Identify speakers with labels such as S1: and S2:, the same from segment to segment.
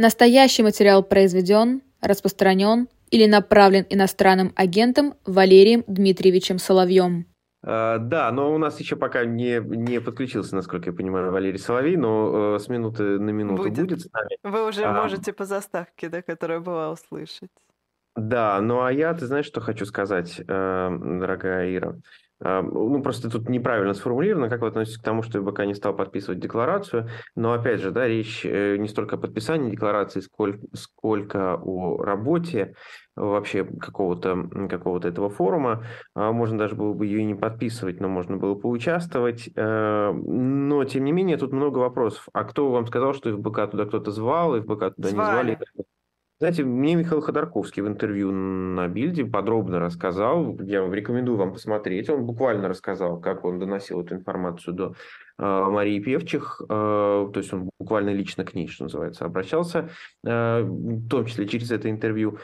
S1: Настоящий материал произведен, распространен или направлен иностранным агентом Валерием Дмитриевичем Соловьем.
S2: А, да, но у нас еще пока не, не подключился, насколько я понимаю, Валерий Соловей, но э, с минуты на минуту будет, будет с нами.
S3: Вы уже а, можете по заставке, да, которая была, услышать.
S2: Да, ну а я, ты знаешь, что хочу сказать, э, дорогая Ира? Ну, просто тут неправильно сформулировано, как вы относитесь к тому, что БК не стал подписывать декларацию. Но, опять же, да, речь э, не столько о подписании декларации, сколько, сколько о работе вообще какого-то какого этого форума. А, можно даже было бы ее и не подписывать, но можно было поучаствовать. Э, но, тем не менее, тут много вопросов. А кто вам сказал, что ФБК туда кто-то звал, и ФБК туда звали. не звали? Знаете, мне Михаил Ходорковский в интервью на Бильде подробно рассказал, я рекомендую вам посмотреть, он буквально рассказал, как он доносил эту информацию до э, Марии Певчих, э, то есть он буквально лично к ней, что называется, обращался, э, в том числе через это интервью.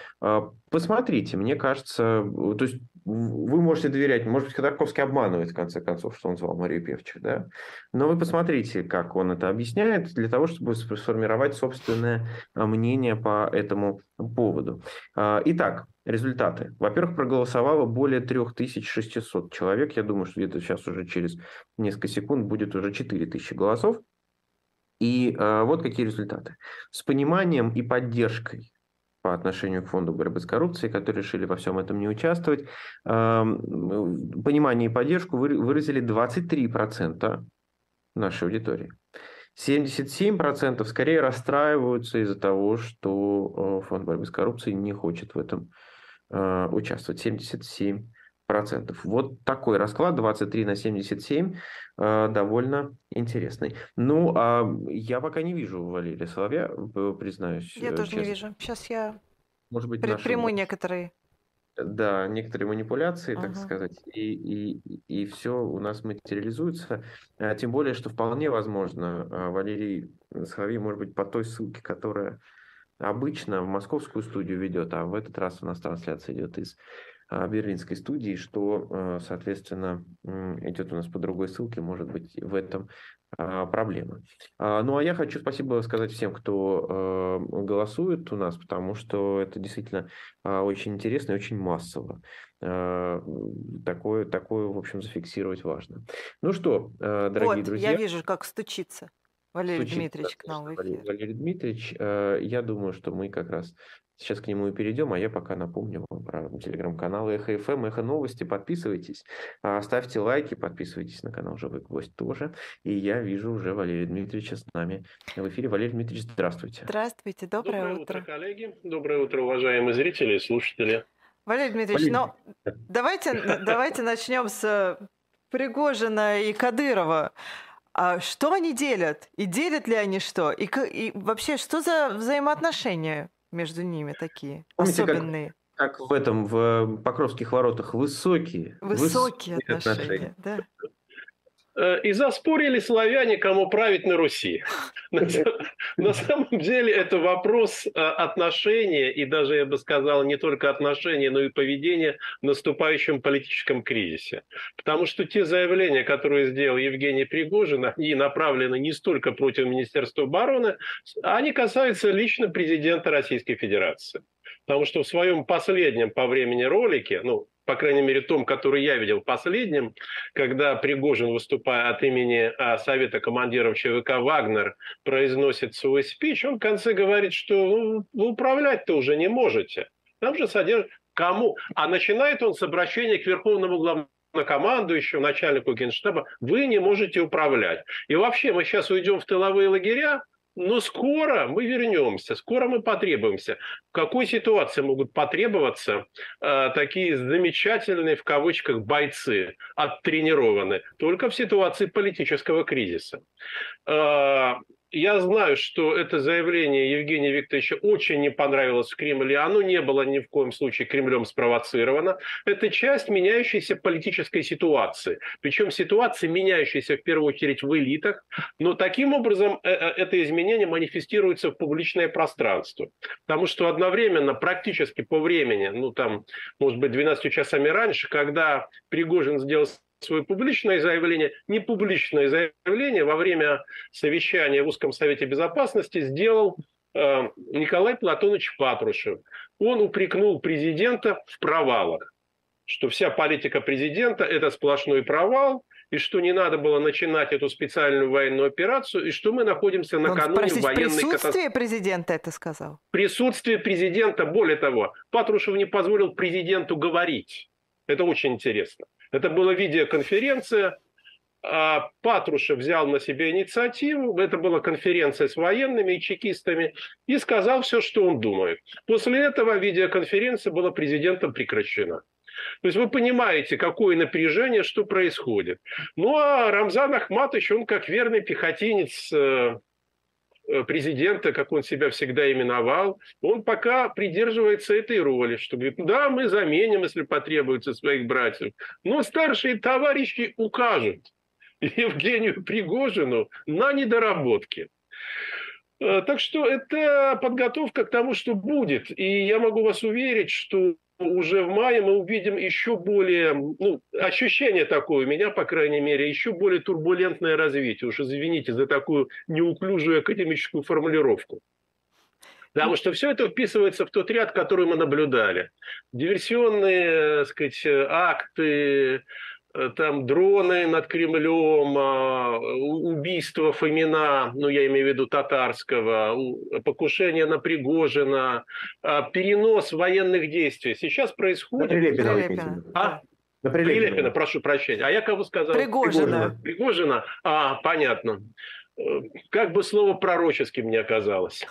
S2: Посмотрите, мне кажется, то есть вы можете доверять, может быть, Ходорковский обманывает, в конце концов, что он звал Марию Певчих, да? Но вы посмотрите, как он это объясняет, для того, чтобы сформировать собственное а, мнение по этому поводу. А, итак, результаты. Во-первых, проголосовало более 3600 человек. Я думаю, что где-то сейчас уже через несколько секунд будет уже 4000 голосов. И э, вот какие результаты. С пониманием и поддержкой по отношению к фонду борьбы с коррупцией, которые решили во всем этом не участвовать. Понимание и поддержку выразили 23% нашей аудитории. 77% скорее расстраиваются из-за того, что э, фонд борьбы с коррупцией не хочет в этом э, участвовать. 77% процентов. Вот такой расклад 23 на 77 э, довольно интересный. Ну, а я пока не вижу Валерия Соловья, признаюсь.
S3: Я тоже честно. не вижу. Сейчас я Может быть, предприму нашим... некоторые
S2: да, некоторые манипуляции, так ага. сказать, и, и, и все у нас материализуется. А, тем более, что вполне возможно, а, Валерий Соловей, может быть, по той ссылке, которая обычно в московскую студию ведет, а в этот раз у нас трансляция идет из берлинской студии, что, а, соответственно, идет у нас по другой ссылке, может быть, в этом а, проблема. Ну, а я хочу спасибо сказать всем, кто голосует у нас, потому что это действительно очень интересно и очень массово. Такое, такое, в общем, зафиксировать важно. Ну что, дорогие
S3: вот,
S2: друзья.
S3: я вижу, как стучится. Валерий Дмитриевич к нам в эфир.
S2: Валерий Дмитриевич, я думаю, что мы как раз Сейчас к нему и перейдем, а я пока напомню вам про телеграм-канал Эхо ФМ, Эхо Новости. Подписывайтесь, а, ставьте лайки, подписывайтесь на канал Живой Гвоздь тоже. И я вижу уже Валерия Дмитриевича с нами в эфире. Валерий Дмитриевич, здравствуйте.
S3: Здравствуйте, доброе,
S4: доброе
S3: утро.
S4: утро, коллеги. Доброе утро, уважаемые зрители и слушатели.
S3: Валерий Дмитриевич, Валерий... ну давайте, давайте начнем с Пригожина и Кадырова. А что они делят? И делят ли они что? И, и вообще, что за взаимоотношения? Между ними такие Помните, особенные.
S2: Как, как в этом, в Покровских воротах, высокие.
S3: Высокие, высокие отношения, отношения. Да.
S4: Э, и заспорили славяне, кому править на Руси. На самом деле это вопрос э, отношения, и даже, я бы сказал, не только отношения, но и поведения в наступающем политическом кризисе. Потому что те заявления, которые сделал Евгений Пригожин, они направлены не столько против Министерства обороны, они касаются лично президента Российской Федерации. Потому что в своем последнем по времени ролике, ну, по крайней мере, том, который я видел последним, когда Пригожин, выступая от имени а, Совета командиров ЧВК «Вагнер», произносит свой спич, он в конце говорит, что ну, вы управлять-то уже не можете. Там же содержит кому? А начинает он с обращения к верховному главнокомандующему, начальнику генштаба, вы не можете управлять. И вообще мы сейчас уйдем в тыловые лагеря, но скоро мы вернемся, скоро мы потребуемся. В какой ситуации могут потребоваться э, такие замечательные, в кавычках, бойцы, оттренированные? Только в ситуации политического кризиса. Э, я знаю, что это заявление Евгения Викторовича очень не понравилось в Кремле. Оно не было ни в коем случае Кремлем спровоцировано. Это часть меняющейся политической ситуации. Причем ситуации, меняющейся в первую очередь в элитах. Но таким образом э, э, это изменение манифестируется в публичное пространство. Потому что одновременно, практически по времени, ну там, может быть, 12 часами раньше, когда Пригожин сделал свое публичное заявление, не публичное заявление во время совещания в Узком Совете Безопасности сделал э, Николай Платонович Патрушев. Он упрекнул президента в провалах, что вся политика президента – это сплошной провал, и что не надо было начинать эту специальную военную операцию, и что мы находимся накануне Он, простите, военной
S3: катастрофы. присутствие президента это сказал?
S4: Присутствие президента, более того, Патрушев не позволил президенту говорить. Это очень интересно. Это была видеоконференция, а Патрушев взял на себя инициативу, это была конференция с военными и чекистами, и сказал все, что он думает. После этого видеоконференция была президентом прекращена. То есть вы понимаете, какое напряжение, что происходит. Ну а Рамзан Ахматович, он как верный пехотинец э, президента, как он себя всегда именовал, он пока придерживается этой роли, что говорит, да, мы заменим, если потребуется, своих братьев, но старшие товарищи укажут Евгению Пригожину на недоработки. Э, так что это подготовка к тому, что будет. И я могу вас уверить, что уже в мае мы увидим еще более, ну, ощущение такое у меня, по крайней мере, еще более турбулентное развитие. Уж извините за такую неуклюжую академическую формулировку. Потому что все это вписывается в тот ряд, который мы наблюдали. Диверсионные, так сказать, акты, Э, там дроны над Кремлем, а, убийство Фомина, ну я имею в виду татарского, покушение на Пригожина, а, перенос военных действий. Сейчас происходит... На
S3: Прилепина. Прилепина.
S4: А? На Прилепина. Прилепина, прошу прощения. А я кого сказал?
S3: Пригожина.
S4: Пригожина. А, понятно. Э, как бы слово пророческим не оказалось.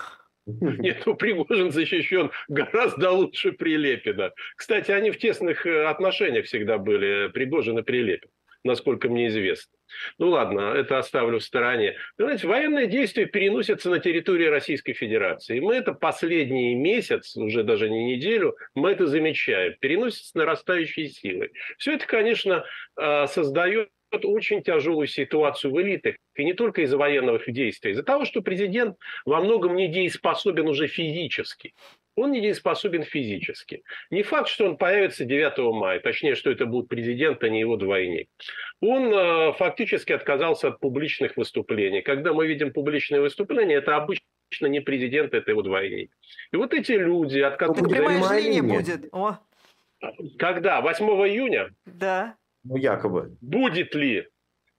S4: Нет, ну Пригожин защищен гораздо лучше Прилепина. Кстати, они в тесных э, отношениях всегда были, Пригожин и Прилепин, насколько мне известно. Ну ладно, это оставлю в стороне. Знаете, военные действия переносятся на территорию Российской Федерации. Мы это последний месяц, уже даже не неделю, мы это замечаем. Переносятся с нарастающей силой. Все это, конечно, э, создает очень тяжелую ситуацию в элитах. И не только из-за военных действий, из-за того, что президент во многом недееспособен уже физически. Он недееспособен физически. Не факт, что он появится 9 мая, точнее, что это будет президент, а не его двойник. Он э, фактически отказался от публичных выступлений. Когда мы видим публичные выступления, это обычно не президент, это его двойник. И вот эти люди, от
S3: которых... Это прямая линия будет. О.
S4: Когда? 8 июня?
S3: Да.
S2: Ну, якобы.
S4: Будет ли?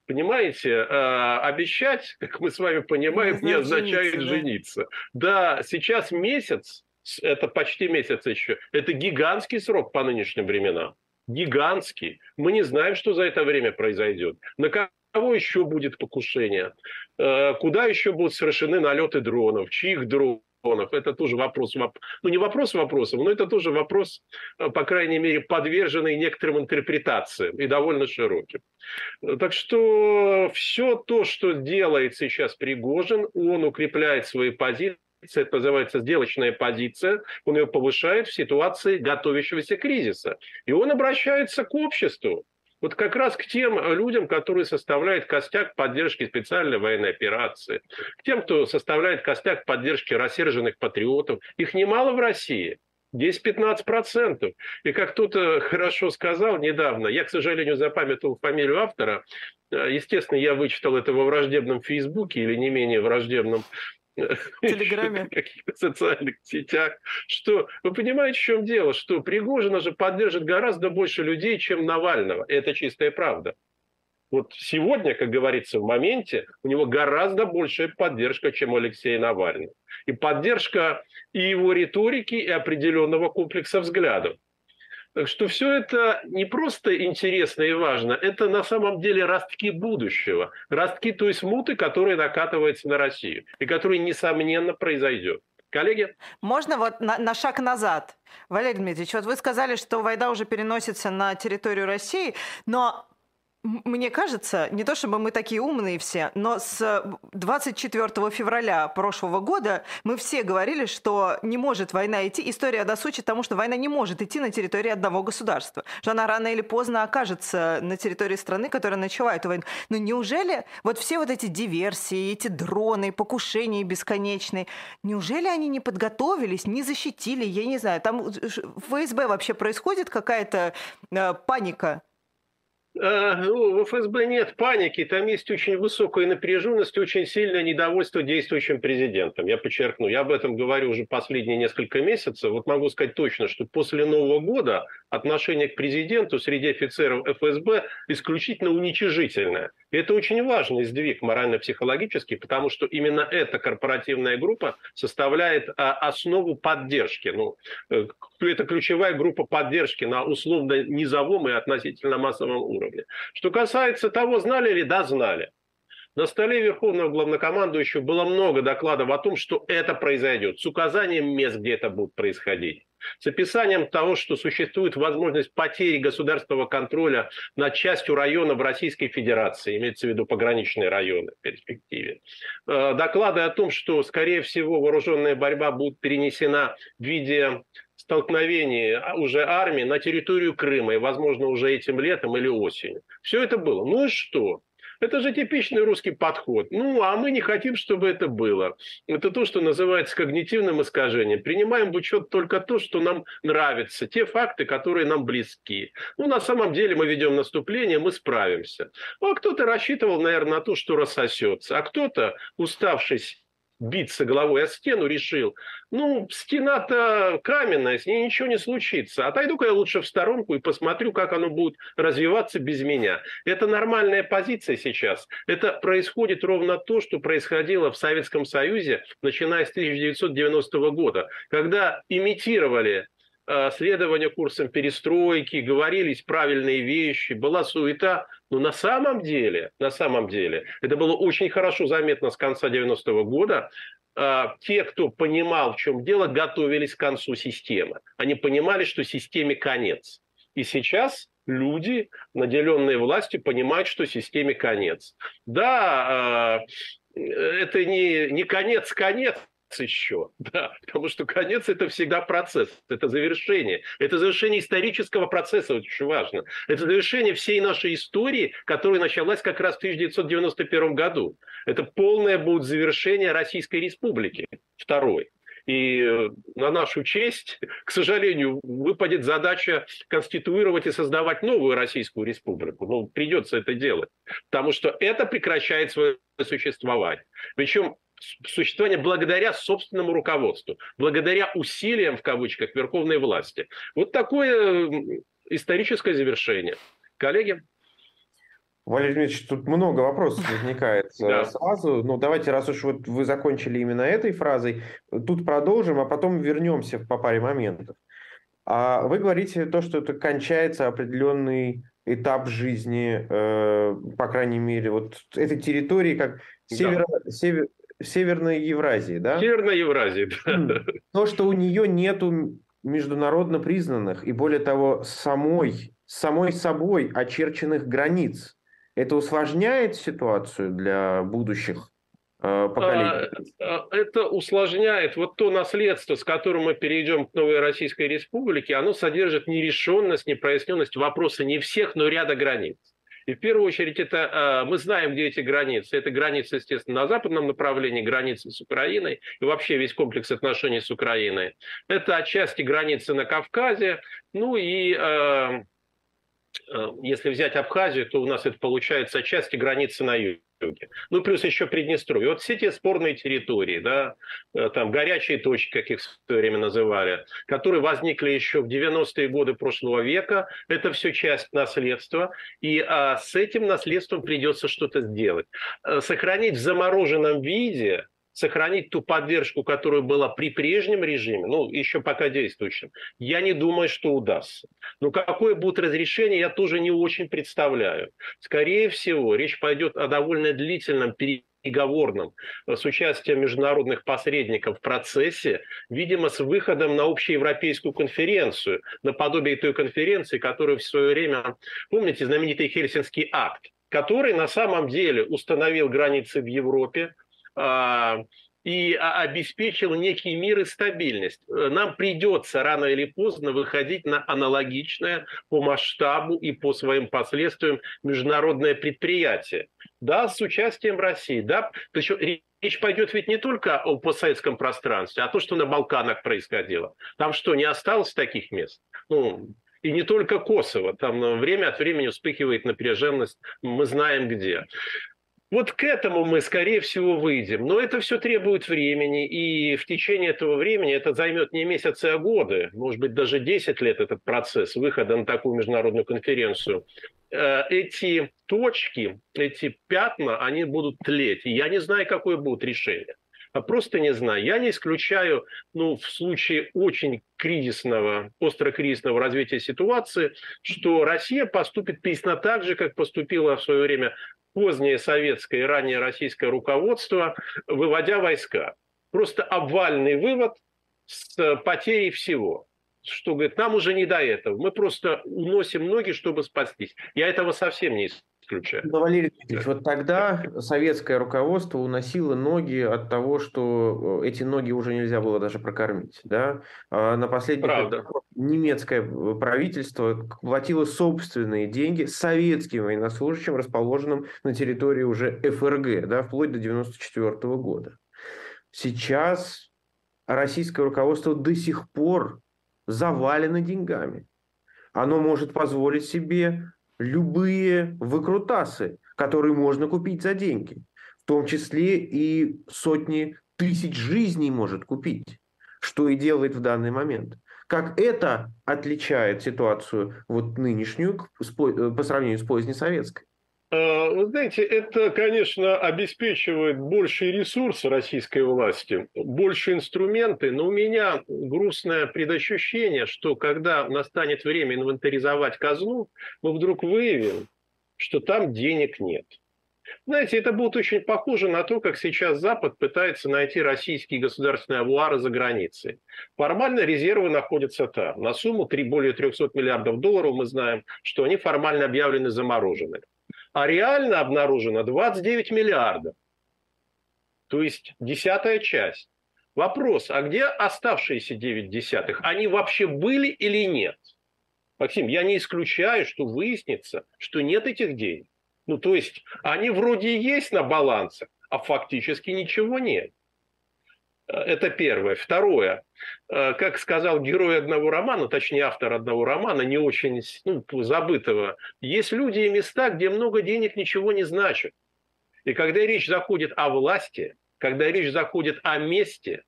S4: Понимаете, э, обещать, как мы с вами понимаем, не, не означает жениться, жениться. Да? да, сейчас месяц, это почти месяц еще, это гигантский срок по нынешним временам. Гигантский. Мы не знаем, что за это время произойдет. На кого еще будет покушение? Э, куда еще будут совершены налеты дронов? Чьих дронов? Миллионов. Это тоже вопрос, ну не вопрос вопросов, но это тоже вопрос, э, по крайней мере, подверженный некоторым интерпретациям и довольно широким. Так что все то, что делает сейчас Пригожин, он укрепляет свои позиции, это называется сделочная позиция, он ее повышает в ситуации готовящегося кризиса. И он обращается к обществу вот как раз к тем людям, которые составляют костяк поддержки специальной военной операции, к тем, кто составляет костяк поддержки рассерженных патриотов. Их немало в России. 10-15%. И как кто-то хорошо сказал недавно, я, к сожалению, запамятовал фамилию автора, естественно, я вычитал это во враждебном Фейсбуке или не менее враждебном
S3: Телеграме.
S4: каких-то социальных сетях. Что, вы понимаете, в чем дело? Что Пригожина же поддержит гораздо больше людей, чем Навального. Это чистая правда. Вот сегодня, как говорится, в моменте у него гораздо большая поддержка, чем у Алексея Навального. И поддержка и его риторики, и определенного комплекса взглядов. Что все это не просто интересно и важно, это на самом деле ростки будущего. Ростки той смуты, которая накатывается на Россию и которая, несомненно, произойдет. Коллеги?
S3: Можно вот на, на шаг назад? Валерий Дмитриевич, вот вы сказали, что война уже переносится на территорию России, но мне кажется, не то чтобы мы такие умные все, но с 24 февраля прошлого года мы все говорили, что не может война идти, история досучит тому, что война не может идти на территории одного государства, что она рано или поздно окажется на территории страны, которая начала эту войну. Но неужели вот все вот эти диверсии, эти дроны, покушения бесконечные, неужели они не подготовились, не защитили, я не знаю, там в ФСБ вообще происходит какая-то э, паника
S4: Э, ну, в ФСБ нет паники, там есть очень высокая напряженность, очень сильное недовольство действующим президентом. Я подчеркну, я об этом говорю уже последние несколько месяцев. Вот могу сказать точно, что после Нового года отношение к президенту среди офицеров ФСБ исключительно уничижительное. Это очень важный сдвиг морально-психологический, потому что именно эта корпоративная группа составляет а, основу поддержки. Ну, э, это ключевая группа поддержки на условно низовом и относительно массовом уровне. Что касается того, знали ли, да, знали. На столе Верховного Главнокомандующего было много докладов о том, что это произойдет, с указанием мест, где это будет происходить с описанием того, что существует возможность потери государственного контроля над частью районов Российской Федерации, имеется в виду пограничные районы в перспективе. Э, доклады о том, что, скорее всего, вооруженная борьба будет перенесена в виде столкновений уже армии на территорию Крыма, и, возможно, уже этим летом или осенью. Все это было. Ну и что? Это же типичный русский подход. Ну, а мы не хотим, чтобы это было. Это то, что называется когнитивным искажением. Принимаем в учет только то, что нам нравится, те факты, которые нам близки. Ну, на самом деле мы ведем наступление, мы справимся. Ну, а кто-то рассчитывал, наверное, на то, что рассосется. А кто-то, уставшись биться головой о стену, решил, ну, стена-то каменная, с ней ничего не случится. Отойду-ка я лучше в сторонку и посмотрю, как оно будет развиваться без меня. Это нормальная позиция сейчас. Это происходит ровно то, что происходило в Советском Союзе, начиная с 1990 года, когда имитировали следования курсам перестройки, говорились правильные вещи, была суета. Но на самом деле, на самом деле, это было очень хорошо заметно с конца 90-го года, э, те, кто понимал, в чем дело, готовились к концу системы. Они понимали, что системе конец. И сейчас люди, наделенные властью, понимают, что системе конец. Да, э, это не, не конец-конец, еще, да, потому что конец это всегда процесс, это завершение, это завершение исторического процесса, очень важно, это завершение всей нашей истории, которая началась как раз в 1991 году, это полное будет завершение Российской Республики, второй. И э, на нашу честь, к сожалению, выпадет задача конституировать и создавать новую Российскую Республику. Ну, придется это делать, потому что это прекращает свое существование. Причем существование благодаря собственному руководству, благодаря усилиям, в кавычках, верховной власти. Вот такое историческое завершение. Коллеги?
S2: Валерий Дмитриевич, тут много вопросов возникает э, сразу. Но давайте, раз уж вот вы закончили именно этой фразой, тут продолжим, а потом вернемся по паре моментов. А вы говорите то, что это кончается определенный этап жизни, э, по крайней мере, вот этой территории, как северо, да. север, Северной Евразии, да?
S4: Северной Евразии, да.
S2: То, что у нее нету международно признанных и, более того, самой, самой собой очерченных границ, это усложняет ситуацию для будущих э, поколений?
S4: А, а, это усложняет вот то наследство, с которым мы перейдем к новой Российской Республике, оно содержит нерешенность, непроясненность вопроса не всех, но ряда границ. И в первую очередь это а, мы знаем, где эти границы. Это границы, естественно, на западном направлении, границы с Украиной и вообще весь комплекс отношений с Украиной. Это отчасти границы на Кавказе, ну и а, а, если взять Абхазию, то у нас это получается отчасти границы на юге юге. Ну, плюс еще Приднестровье. Вот все те спорные территории, да, э, там горячие точки, как их в свое время называли, которые возникли еще в 90-е годы прошлого века, это все часть наследства, и а, с этим наследством придется что-то сделать. Э, сохранить в замороженном виде сохранить ту поддержку, которая была при прежнем режиме, ну, еще пока действующем, я не думаю, что удастся. Но какое будет разрешение, я тоже не очень представляю. Скорее всего, речь пойдет о довольно длительном переговорном э, с участием международных посредников в процессе, видимо, с выходом на общеевропейскую конференцию, наподобие той конференции, которую в свое время, помните, знаменитый Хельсинский акт, который на самом деле установил границы в Европе, и обеспечил некий мир и стабильность. Нам придется рано или поздно выходить на аналогичное по масштабу и по своим последствиям международное предприятие. Да, с участием России. Да, причем речь пойдет ведь не только о постсоветском пространстве, а то, что на Балканах происходило. Там что, не осталось таких мест? Ну, И не только Kosovo, там время от времени вспыхивает напряженность, мы знаем где. Вот к этому мы, скорее всего, выйдем. Но это все требует времени, и в течение этого времени это займет не месяцы, а годы, может быть, даже 10 лет этот процесс выхода на такую международную конференцию. Э, эти точки, эти пятна, они будут тлеть. И я не знаю, какое будет решение. А просто не знаю. Я не исключаю, ну, в случае очень кризисного, остро кризисного развития ситуации, что Россия поступит точно так же, как поступила в свое время позднее советское и раннее российское руководство, выводя войска. Просто обвальный вывод с потерей всего. Что, говорит, нам уже не до этого. Мы просто уносим ноги, чтобы спастись. Я этого совсем не исключаю.
S2: Но, Валерий Дмитриевич, вот тогда советское руководство уносило ноги от того, что э, эти ноги уже нельзя было даже прокормить. Да? А на последних Правда. немецкое э, правительство платило собственные деньги советским военнослужащим, расположенным на территории уже ФРГ, да, вплоть до 1994 года. Сейчас российское руководство до сих пор завалено деньгами. Оно может позволить себе любые выкрутасы, которые можно купить за деньги. В том числе и сотни тысяч жизней может купить, что и делает в данный момент. Как это отличает ситуацию вот нынешнюю по сравнению с позднесоветской?
S4: А, вы знаете, это, конечно, обеспечивает большие ресурсы российской власти, больше инструменты, но у меня грустное предощущение, что когда настанет время инвентаризовать казну, мы вдруг выявим, что там денег нет. Знаете, это будет очень похоже на то, как сейчас Запад пытается найти российские государственные авуары за границей. Формально резервы находятся там. На сумму 3, более 300 миллиардов долларов мы знаем, что они формально объявлены замороженными а реально обнаружено 29 миллиардов. То есть десятая часть. Вопрос, а где оставшиеся 9 десятых? Они вообще были или нет? Максим, я не исключаю, что выяснится, что нет этих денег. Ну, то есть они вроде есть на балансах, а фактически ничего нет. Это первое. Второе. Э, как сказал герой одного романа, точнее автор одного романа, не очень ну, забытого, есть люди и места, где много денег ничего не значит. И когда речь заходит о власти, когда речь заходит о месте,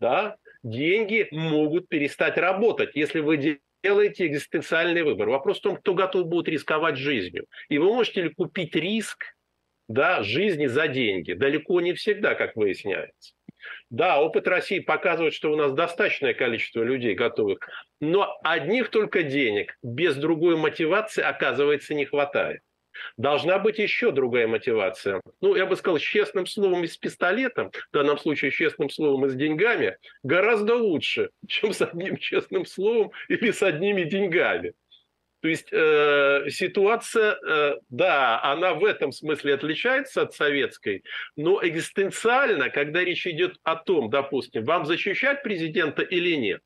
S4: да, деньги могут перестать работать, если вы делаете экзистенциальный выбор. Вопрос в том, кто готов будет рисковать жизнью. И вы можете ли купить риск да, жизни за деньги? Далеко не всегда, как выясняется. Да, опыт России показывает, что у нас достаточное количество людей готовых, но одних только денег без другой мотивации, оказывается, не хватает. Должна быть еще другая мотивация. Ну, я бы сказал, с честным словом и с пистолетом, в данном случае с честным словом и с деньгами, гораздо лучше, чем с одним честным словом или с одними деньгами. То есть э, ситуация, э, да, она в этом смысле отличается от советской, но экзистенциально, когда речь идет о том, допустим, вам защищать президента или нет,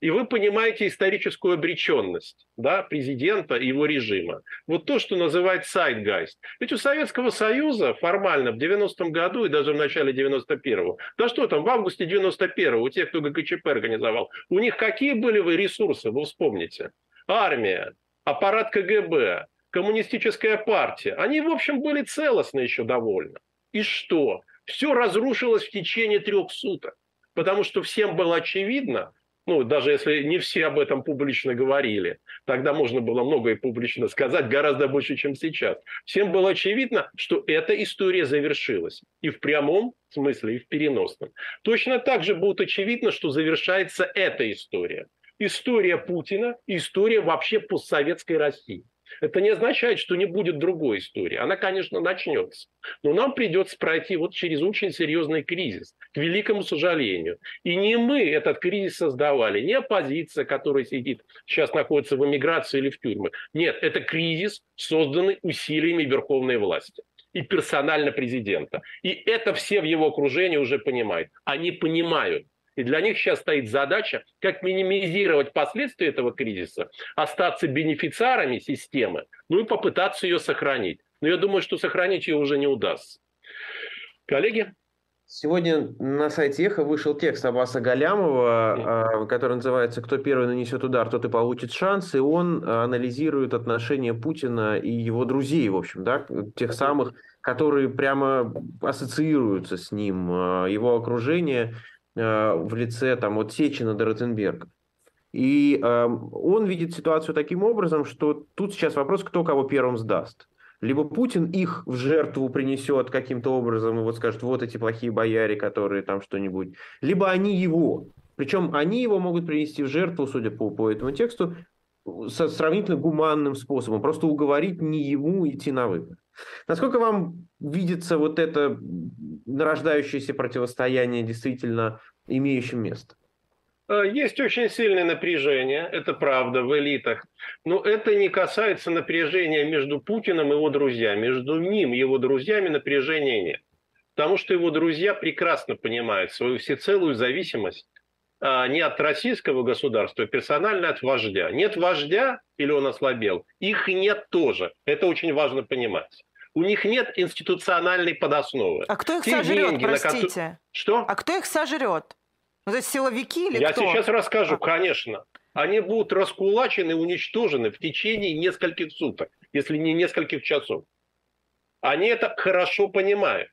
S4: и вы понимаете историческую обреченность да, президента и его режима. Вот то, что называют Zeitgeist. Ведь у Советского Союза формально в 90-м году и даже в начале 91-го, да что там, в августе 91-го, у тех, кто ГКЧП организовал, у них какие были вы ресурсы, вы вспомните? Армия, аппарат КГБ, коммунистическая партия, они, в общем, были целостны еще довольно. И что? Все разрушилось в течение трех суток. Потому что всем было очевидно, ну, даже если не все об этом публично говорили, тогда можно было многое публично сказать, гораздо больше, чем сейчас. Всем было очевидно, что эта история завершилась. И в прямом смысле, и в переносном. Точно так же будет очевидно, что завершается эта история история Путина, история вообще постсоветской России. Это не означает, что не будет другой истории. Она, конечно, начнется. Но нам придется пройти вот через очень серьезный кризис, к великому сожалению. И не мы этот кризис создавали, не оппозиция, которая сидит, сейчас находится в эмиграции или в тюрьмах. Нет, это кризис, созданный усилиями верховной власти и персонально президента. И это все в его окружении уже понимают. Они понимают, и для них сейчас стоит задача, как минимизировать последствия этого кризиса, остаться бенефициарами системы, ну и попытаться ее сохранить. Но я думаю, что сохранить ее уже не удастся. Коллеги?
S2: Сегодня на сайте Эхо вышел текст Аббаса Галямова, а, который называется «Кто первый нанесет удар, тот и получит шанс», и он анализирует отношения Путина и его друзей, в общем, да, тех самых, которые прямо ассоциируются с ним, а, его окружение в лице там, от Сечина до Ротенберга. И он видит ситуацию таким образом, что тут сейчас вопрос, кто кого первым сдаст. Либо Путин их в жертву принесет каким-то образом и вот скажет, вот эти плохие бояре, которые там что-нибудь. Либо они его. Причем они его могут принести в жертву, судя по, по этому тексту, со сравнительно гуманным способом. Просто уговорить не ему идти на выборы. Насколько вам видится вот это нарождающееся противостояние действительно имеющим место?
S4: Э, есть очень сильное напряжение, это правда, в элитах. Но это не касается напряжения между Путиным и его друзьями. Между ним и его друзьями напряжения нет. Потому что его друзья прекрасно понимают свою всецелую зависимость а, не от российского государства, а персонально от вождя. Нет вождя или он ослабел, их нет тоже. Это очень важно понимать. У них нет институциональной подосновы.
S3: А кто их Те сожрет, деньги, простите? На...
S4: Что?
S3: А кто их сожрет? Ну, это силовики или
S4: Я
S3: кто?
S4: сейчас расскажу, а... конечно. Они будут раскулачены и уничтожены в течение нескольких суток, если не нескольких часов. Они это хорошо понимают.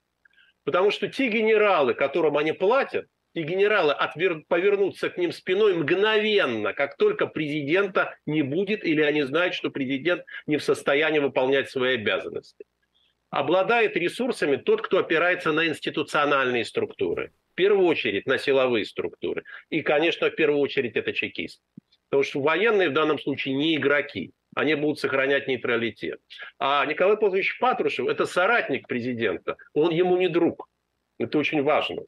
S4: Потому что те генералы, которым они платят, и генералы отвер... повернутся к ним спиной мгновенно, как только президента не будет, или они знают, что президент не в состоянии выполнять свои обязанности. Обладает ресурсами тот, кто опирается на институциональные структуры – в первую очередь на силовые структуры. И, конечно, в первую очередь это чекисты. Потому что военные в данном случае не игроки. Они будут сохранять нейтралитет. А Николай Павлович Патрушев – это соратник президента. Он ему не друг. Это очень важно.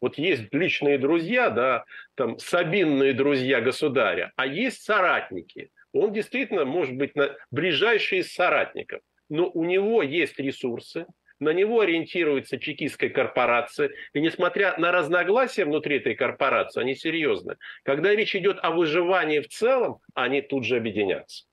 S4: Вот есть личные друзья, да, там сабинные друзья государя, а есть соратники. Он действительно может быть ближайший из соратников. Но у него есть ресурсы, на него ориентируется чекистская корпорация. И несмотря на разногласия внутри этой корпорации, они серьезны. Когда речь идет о выживании в целом, они тут же объединятся.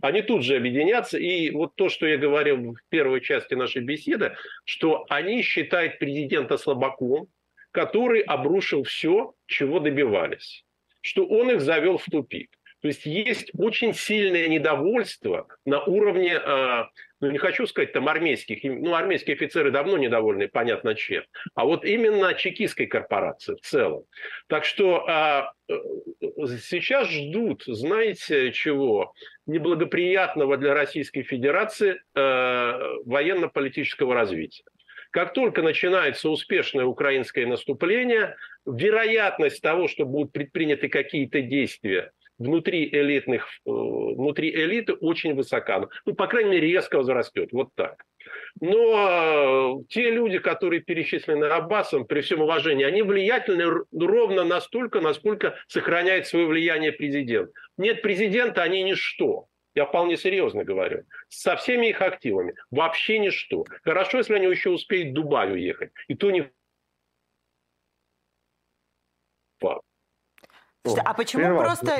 S4: Они тут же объединятся. И вот то, что я говорил в первой части нашей беседы, что они считают президента слабаком, который обрушил все, чего добивались. Что он их завел в тупик. То есть есть очень сильное недовольство на уровне а, ну не хочу сказать там армейских, ну армейские офицеры давно недовольны, понятно чем, а вот именно чекистской корпорации в целом. Так что а, сейчас ждут, знаете чего, неблагоприятного для Российской Федерации а, военно-политического развития. Как только начинается успешное украинское наступление, вероятность того, что будут предприняты какие-то действия внутри элитных, э, внутри элиты очень высока. Ну, по крайней мере, резко возрастет. Вот так. Но э, те люди, которые перечислены Аббасом, при всем уважении, они влиятельны ровно настолько, насколько сохраняет свое влияние президент. Нет президента, они ничто. Я вполне серьезно говорю. Со всеми их активами. Вообще ничто. Хорошо, если они еще успеют в Дубай уехать. И то не
S3: а почему просто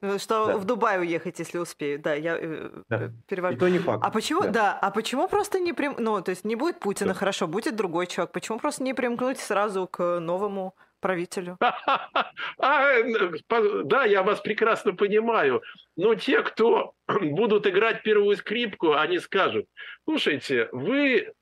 S3: э, что да. в Дубай уехать, если успею? Да, я э, да. перевожу. И
S2: то не факт.
S3: А почему, да. да, а почему просто не прям, ну, то есть не будет Путина, да. хорошо, будет другой человек. Почему просто не примкнуть сразу к новому правителю?
S4: А, да, я вас прекрасно понимаю. Но те, кто будут играть первую скрипку, они скажут, слушайте, вы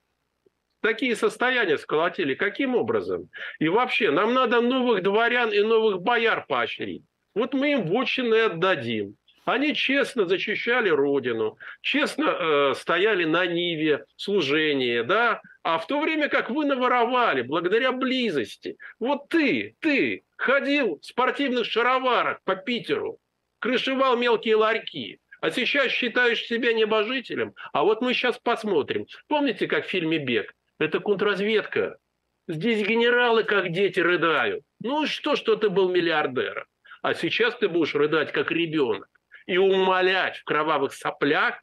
S4: такие состояния сколотили. Каким образом? И вообще, нам надо новых дворян и новых бояр поощрить. Вот мы им вотчины отдадим. Они честно защищали родину, честно э, стояли на ниве служения, да, а в то время как вы наворовали благодаря близости. Вот ты, ты ходил в спортивных шароварах по Питеру, крышевал мелкие ларьки, а сейчас считаешь себя небожителем. А вот мы сейчас посмотрим. Помните, как в фильме «Бег»? Это контрразведка. Здесь генералы как дети рыдают. Ну что, что ты был миллиардером? А сейчас ты будешь рыдать как ребенок и умолять в кровавых соплях,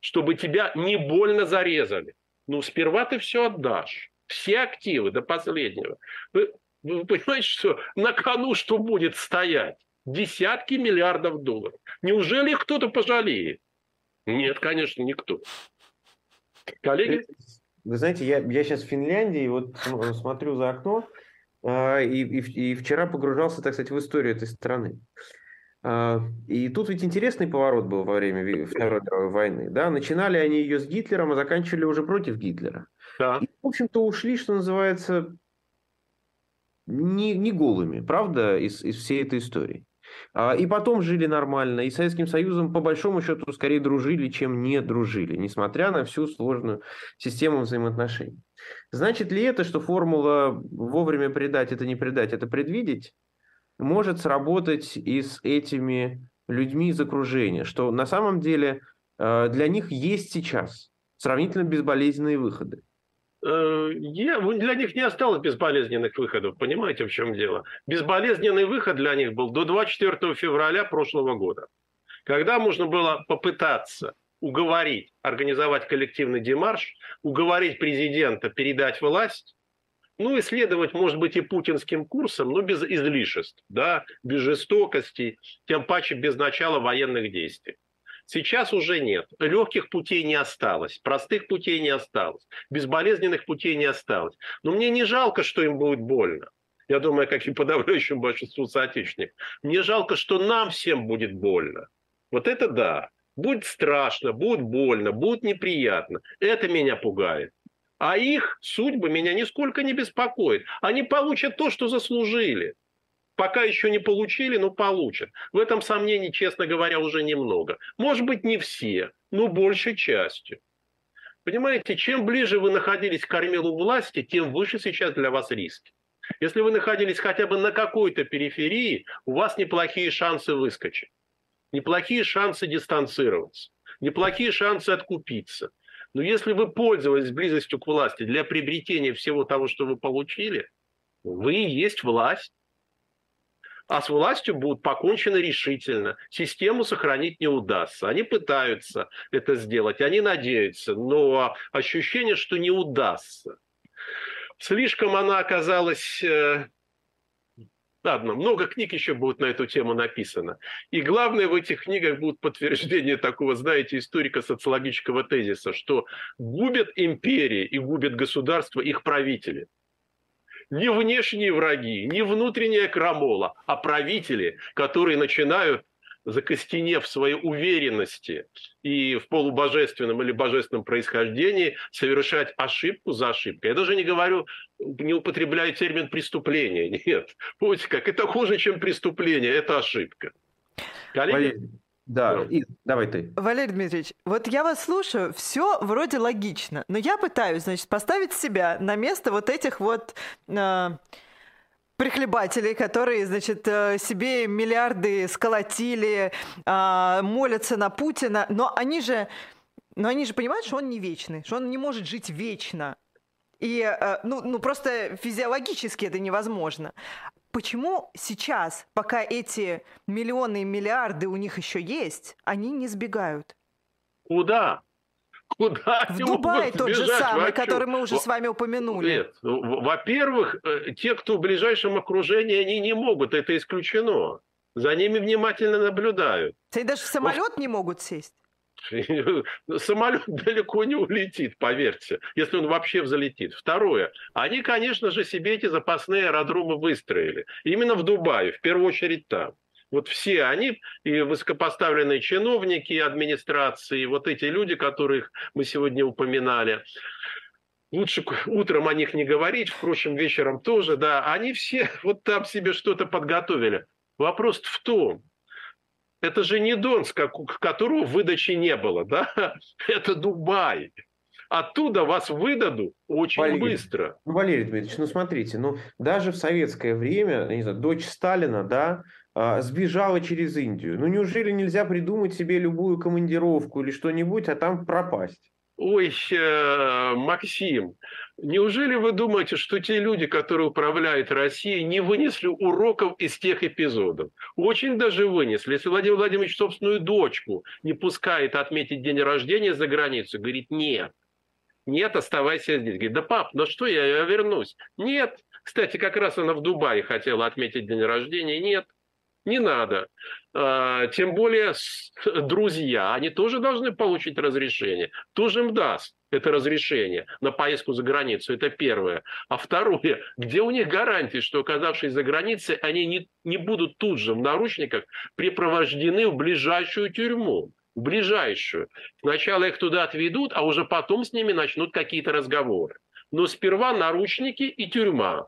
S4: чтобы тебя не больно зарезали. Ну, сперва ты все отдашь. Все активы до последнего. Вы, вы понимаете, что на кону что будет стоять? Десятки миллиардов долларов. Неужели кто-то пожалеет? Нет, конечно, никто.
S2: Коллеги? Вы знаете, я, я сейчас в Финляндии, вот смотрю за окно, а, и, и, и вчера погружался, так сказать, в историю этой страны. А, и тут ведь интересный поворот был во время Второй мировой войны. Да? Начинали они ее с Гитлером, а заканчивали уже против Гитлера. Да. И, в общем-то, ушли, что называется, не, не голыми, правда, из, из всей этой истории. А, и потом жили нормально, и с Советским Союзом по большому счету скорее дружили, чем не дружили, несмотря на всю сложную систему взаимоотношений. Значит ли это, что формула вовремя предать – это не предать, это предвидеть? может сработать и с этими людьми из окружения, что на самом деле э, для них есть сейчас сравнительно безболезненные выходы.
S4: Э, для них не осталось безболезненных выходов, понимаете, в чем дело? Безболезненный выход для них был до 24 февраля прошлого года, когда можно было попытаться уговорить, организовать коллективный демарш, уговорить президента передать власть, ну и следовать, может быть, и путинским курсом, но без излишеств, да, без жестокости, тем паче без начала военных действий. Сейчас уже нет. Легких путей не осталось, простых путей не осталось, безболезненных путей не осталось. Но мне не жалко, что им будет больно. Я думаю, как и подавляющему большинству соотечественников. Мне жалко, что нам всем будет больно. Вот это да. Будет страшно, будет больно, будет неприятно. Это меня пугает. А их судьбы меня нисколько не беспокоит. Они получат то, что заслужили. Пока еще не получили, но получат. В этом сомнений, честно говоря, уже немного. Может быть, не все, но большей частью. Понимаете, чем ближе вы находились к кормилу власти, тем выше сейчас для вас риски. Если вы находились хотя бы на какой-то периферии, у вас неплохие шансы выскочить. Неплохие шансы дистанцироваться. Неплохие шансы откупиться. Но если вы пользовались близостью к власти для приобретения всего того, что вы получили, вы и есть власть. А с властью будут покончены решительно. Систему сохранить не удастся. Они пытаются это сделать, они надеются, но ощущение, что не удастся. Слишком она оказалась э, Ладно, много книг еще будет на эту тему написано. И главное в этих книгах будет подтверждение такого, знаете, историко-социологического тезиса, что губят империи и губят государства их правители. Не внешние враги, не внутренняя крамола, а правители, которые начинают закостенев в своей уверенности и в полубожественном или божественном происхождении, совершать ошибку за ошибкой. Я даже не говорю, не употребляю термин преступление. Нет. Помните, как это хуже, чем преступление, это ошибка.
S2: Коллеги? Да, и давай ты.
S3: Валерий Дмитриевич, вот я вас слушаю, все вроде логично, но я пытаюсь, значит, поставить себя на место вот этих вот э, прихлебателей, которые, значит, э, себе миллиарды сколотили, а, молятся на Путина, но они же, но они же понимают, что он не вечный, что он не может жить вечно. И, э, ну, ну, просто физиологически это невозможно. Почему сейчас, пока эти миллионы и миллиарды у них еще есть, они не сбегают?
S4: Куда?
S3: Куда в Дубай тот же самый, который мы уже с вами упомянули.
S4: Нет, во-первых, э, те, кто в ближайшем окружении, они не могут, это исключено. За ними внимательно наблюдают.
S3: Они даже в самолет не могут сесть.
S4: Самолет далеко не улетит, поверьте, если он вообще взлетит. Второе, они, конечно же, себе эти запасные аэродромы выстроили. Именно в Дубае, в первую очередь там. Вот все они, и высокопоставленные чиновники администрации, вот эти люди, которых мы сегодня упоминали, лучше утром о них не говорить, впрочем, вечером тоже, да, они все вот там себе что-то подготовили. Вопрос в том, это же не Донск, к которого выдачи не было, да? Это Дубай. Оттуда вас выдадут очень Валерий, быстро.
S2: Ну, Валерий Дмитриевич, ну смотрите, ну даже в советское время, не знаю, дочь Сталина, да, а, сбежала через Индию. Ну неужели нельзя придумать себе любую командировку или что-нибудь, а там пропасть?
S4: Ой, э, Максим, неужели вы думаете, что те люди, которые управляют Россией, не вынесли уроков из тех эпизодов? Очень даже вынесли. Если Владимир Владимирович собственную дочку не пускает отметить день рождения за границу, говорит, нет, нет, оставайся здесь. Говорит, да пап, ну что я, я вернусь. Нет. Кстати, как раз она в Дубае хотела отметить день рождения. Нет. Не надо. А, тем более друзья, они тоже должны получить разрешение. Кто же им даст это разрешение на поездку за границу? Это первое. А второе, где у них гарантии, что оказавшись за границей, они не, не будут тут же в наручниках припровождены в ближайшую тюрьму? В ближайшую. Сначала их туда отведут, а уже потом с ними начнут какие-то разговоры. Но сперва наручники и тюрьма.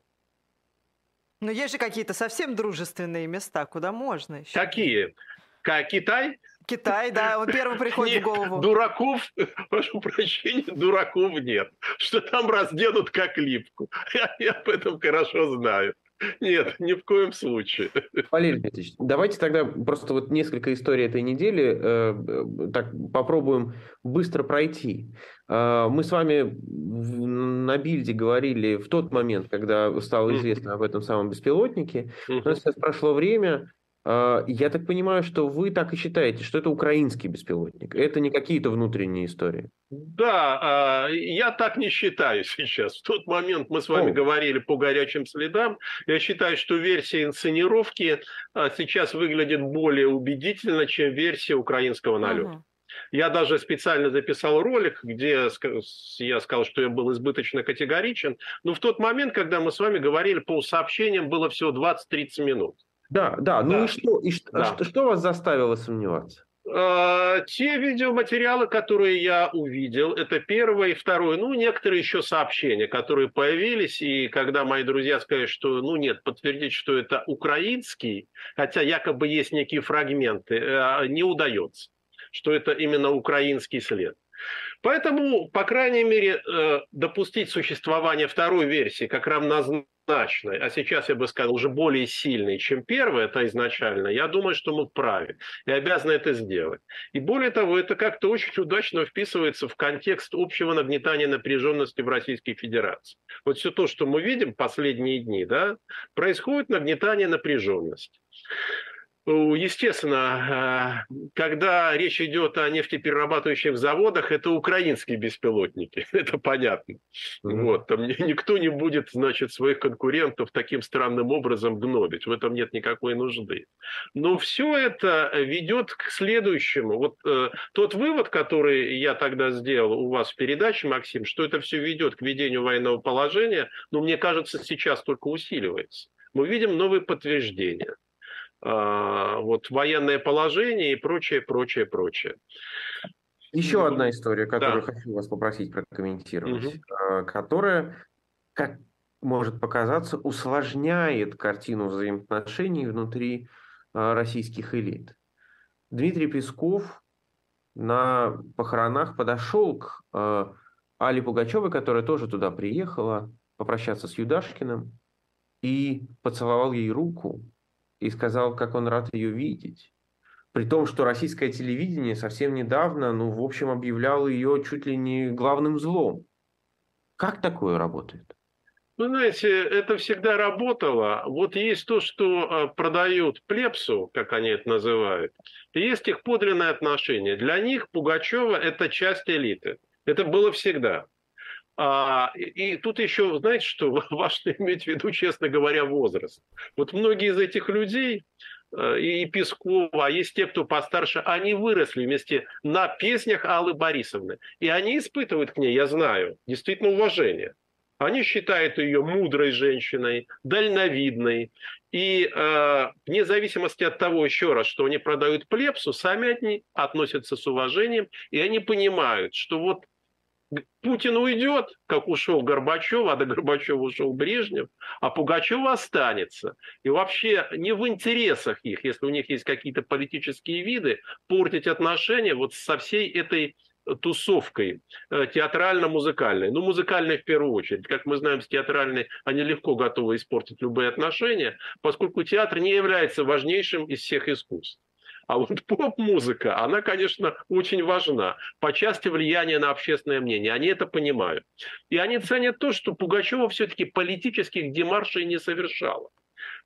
S3: Но есть же какие-то совсем дружественные места, куда можно еще.
S4: Какие? Как Китай?
S3: Китай, да, он первый приходит нет, в голову.
S4: Дураков, прошу прощения, дураков нет. Что там разденут как липку. Я, я об этом хорошо знаю. Нет, ни в коем случае.
S2: Валерий Дмитриевич, давайте тогда просто вот несколько историй этой недели э, так попробуем быстро пройти. Э, мы с вами на бильде говорили в тот момент, когда стало известно об этом самом беспилотнике. Но сейчас прошло время, я так понимаю, что вы так и считаете, что это украинский беспилотник. Это не какие-то внутренние истории.
S4: Да, а, я так не считаю сейчас. В тот момент мы с вами О. говорили по горячим следам. Я считаю, что версия инсценировки а, сейчас выглядит более убедительно, чем версия украинского налета. Угу. Я даже специально записал ролик, где я сказал, что я был избыточно категоричен. Но в тот момент, когда мы с вами говорили по сообщениям, было всего 20-30 минут.
S2: Да, да. Ну да. и что? И что, да. что, что вас заставило сомневаться?
S4: А, те видеоматериалы, которые я увидел, это первое и второе, ну, некоторые еще сообщения, которые появились, и когда мои друзья сказали, что, ну, нет, подтвердить, что это украинский, хотя якобы есть некие фрагменты, э, не удается, что это именно украинский след. Поэтому, по крайней мере, э, допустить существование второй версии как равнозначной а сейчас я бы сказал, уже более сильной, чем первая, это изначально, я думаю, что мы вправе и обязаны это сделать. И более того, это как-то очень удачно вписывается в контекст общего нагнетания напряженности в Российской Федерации. Вот все то, что мы видим последние дни, да, происходит нагнетание напряженности. Естественно, э, когда речь идет о нефтеперерабатывающих заводах, это украинские беспилотники, это понятно. Mm-hmm. Вот, там никто не будет, значит, своих конкурентов таким странным образом гнобить, в этом нет никакой нужды. Но все это ведет к следующему. Вот э, тот вывод, который я тогда сделал у вас в передаче, Максим, что это все ведет к ведению военного положения, ну, мне кажется, сейчас только усиливается. Мы видим новые подтверждения. А, вот военное положение и прочее, прочее, прочее.
S2: Еще ну, одна история, которую да. хочу вас попросить прокомментировать, угу. которая, как может показаться, усложняет картину взаимоотношений внутри а, российских элит. Дмитрий Песков на похоронах подошел к Али Пугачевой, которая тоже туда приехала попрощаться с Юдашкиным, и поцеловал ей руку, и сказал, как он рад ее видеть. При том, что российское телевидение совсем недавно, ну, в общем, объявляло ее чуть ли не главным злом. Как такое работает?
S4: Вы знаете, это всегда работало. Вот есть то, что а, продают плепсу, как они это называют, и есть их подлинное отношение. Для них Пугачева – это часть элиты. Это было всегда. А, и, тут еще, знаете, что важно иметь в виду, честно говоря, возраст. Вот многие из этих людей, э, и Пескова, а есть те, кто постарше, они выросли вместе на песнях Аллы Борисовны. И они испытывают к ней, я знаю, действительно уважение. Они считают ее мудрой женщиной, дальновидной. И э, вне зависимости от того, еще раз, что они продают плепсу, сами они относятся с уважением, и они понимают, что вот Путин уйдет, как ушел Горбачев, а до Горбачева ушел Брежнев, а Пугачев останется. И вообще не в интересах их, если у них есть какие-то политические виды, портить отношения вот со всей этой тусовкой э, театрально-музыкальной. Ну, музыкальной в первую очередь. Как мы знаем, с театральной они легко готовы испортить любые отношения, поскольку театр не является важнейшим из всех искусств. А вот поп-музыка, она, конечно, очень важна по части влияния на общественное мнение. Они это понимают. И они ценят то, что Пугачева все-таки политических демаршей не совершала.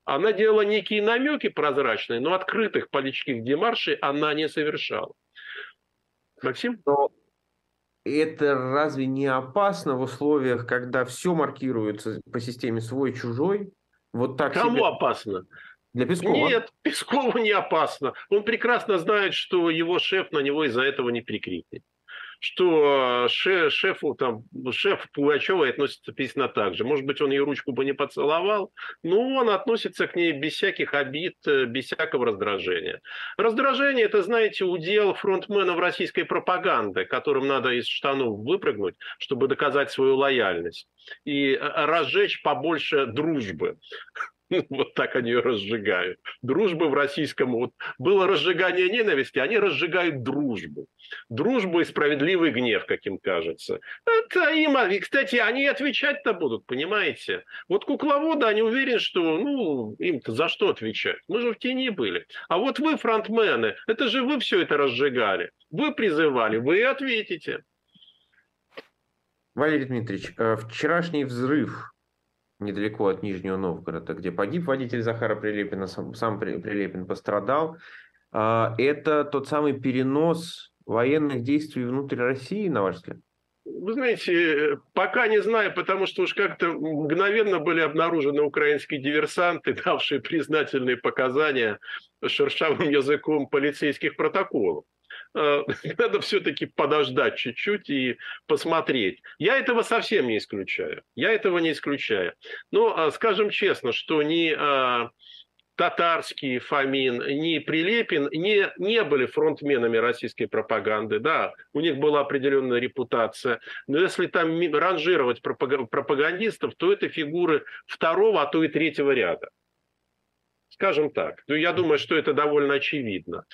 S4: Она делала некие намеки прозрачные, но открытых политических демаршей она не совершала. Максим? Но
S2: это разве не опасно в условиях, когда все маркируется по системе свой-чужой?
S4: Вот так Кому себе... опасно? Для Пескова? Нет, Пескову не опасно. Он прекрасно знает, что его шеф на него из-за этого не прикрикнет что э, шеф, шефу, там, шеф Пугачева относится письма так же. Может быть, он ее ручку бы не поцеловал, но он относится к ней без всяких обид, э, без всякого раздражения. Раздражение – это, знаете, удел фронтменов российской пропаганды, которым надо из штанов выпрыгнуть, чтобы доказать свою лояльность и э, разжечь побольше дружбы. Вот так они ее разжигают. Дружба в российском... Вот было разжигание ненависти, они разжигают дружбу. Дружбу и справедливый гнев, как им кажется. Это им... И, кстати, они отвечать-то будут, понимаете? Вот кукловоды, они уверены, что ну, им-то за что отвечать? Мы же в тени были. А вот вы, фронтмены, это же вы все это разжигали. Вы призывали, вы ответите.
S2: Валерий Дмитриевич, э, вчерашний взрыв недалеко от Нижнего Новгорода, где погиб водитель Захара Прилепина, сам, сам Прилепин пострадал. А, это тот самый перенос военных действий внутрь России, на ваш взгляд?
S4: Вы знаете, пока не знаю, потому что уж как-то мгновенно были обнаружены украинские диверсанты, давшие признательные показания шершавым языком полицейских протоколов. Э, надо все-таки подождать чуть-чуть и посмотреть. Я этого совсем не исключаю. Я этого не исключаю. Но а, скажем честно, что ни а, Татарский, Фомин, ни Прилепин не, не были фронтменами российской пропаганды. Да, у них была определенная репутация. Но если там ранжировать пропагандистов, то это фигуры второго, а то и третьего ряда. Скажем так. Ну, я думаю, что это довольно очевидно.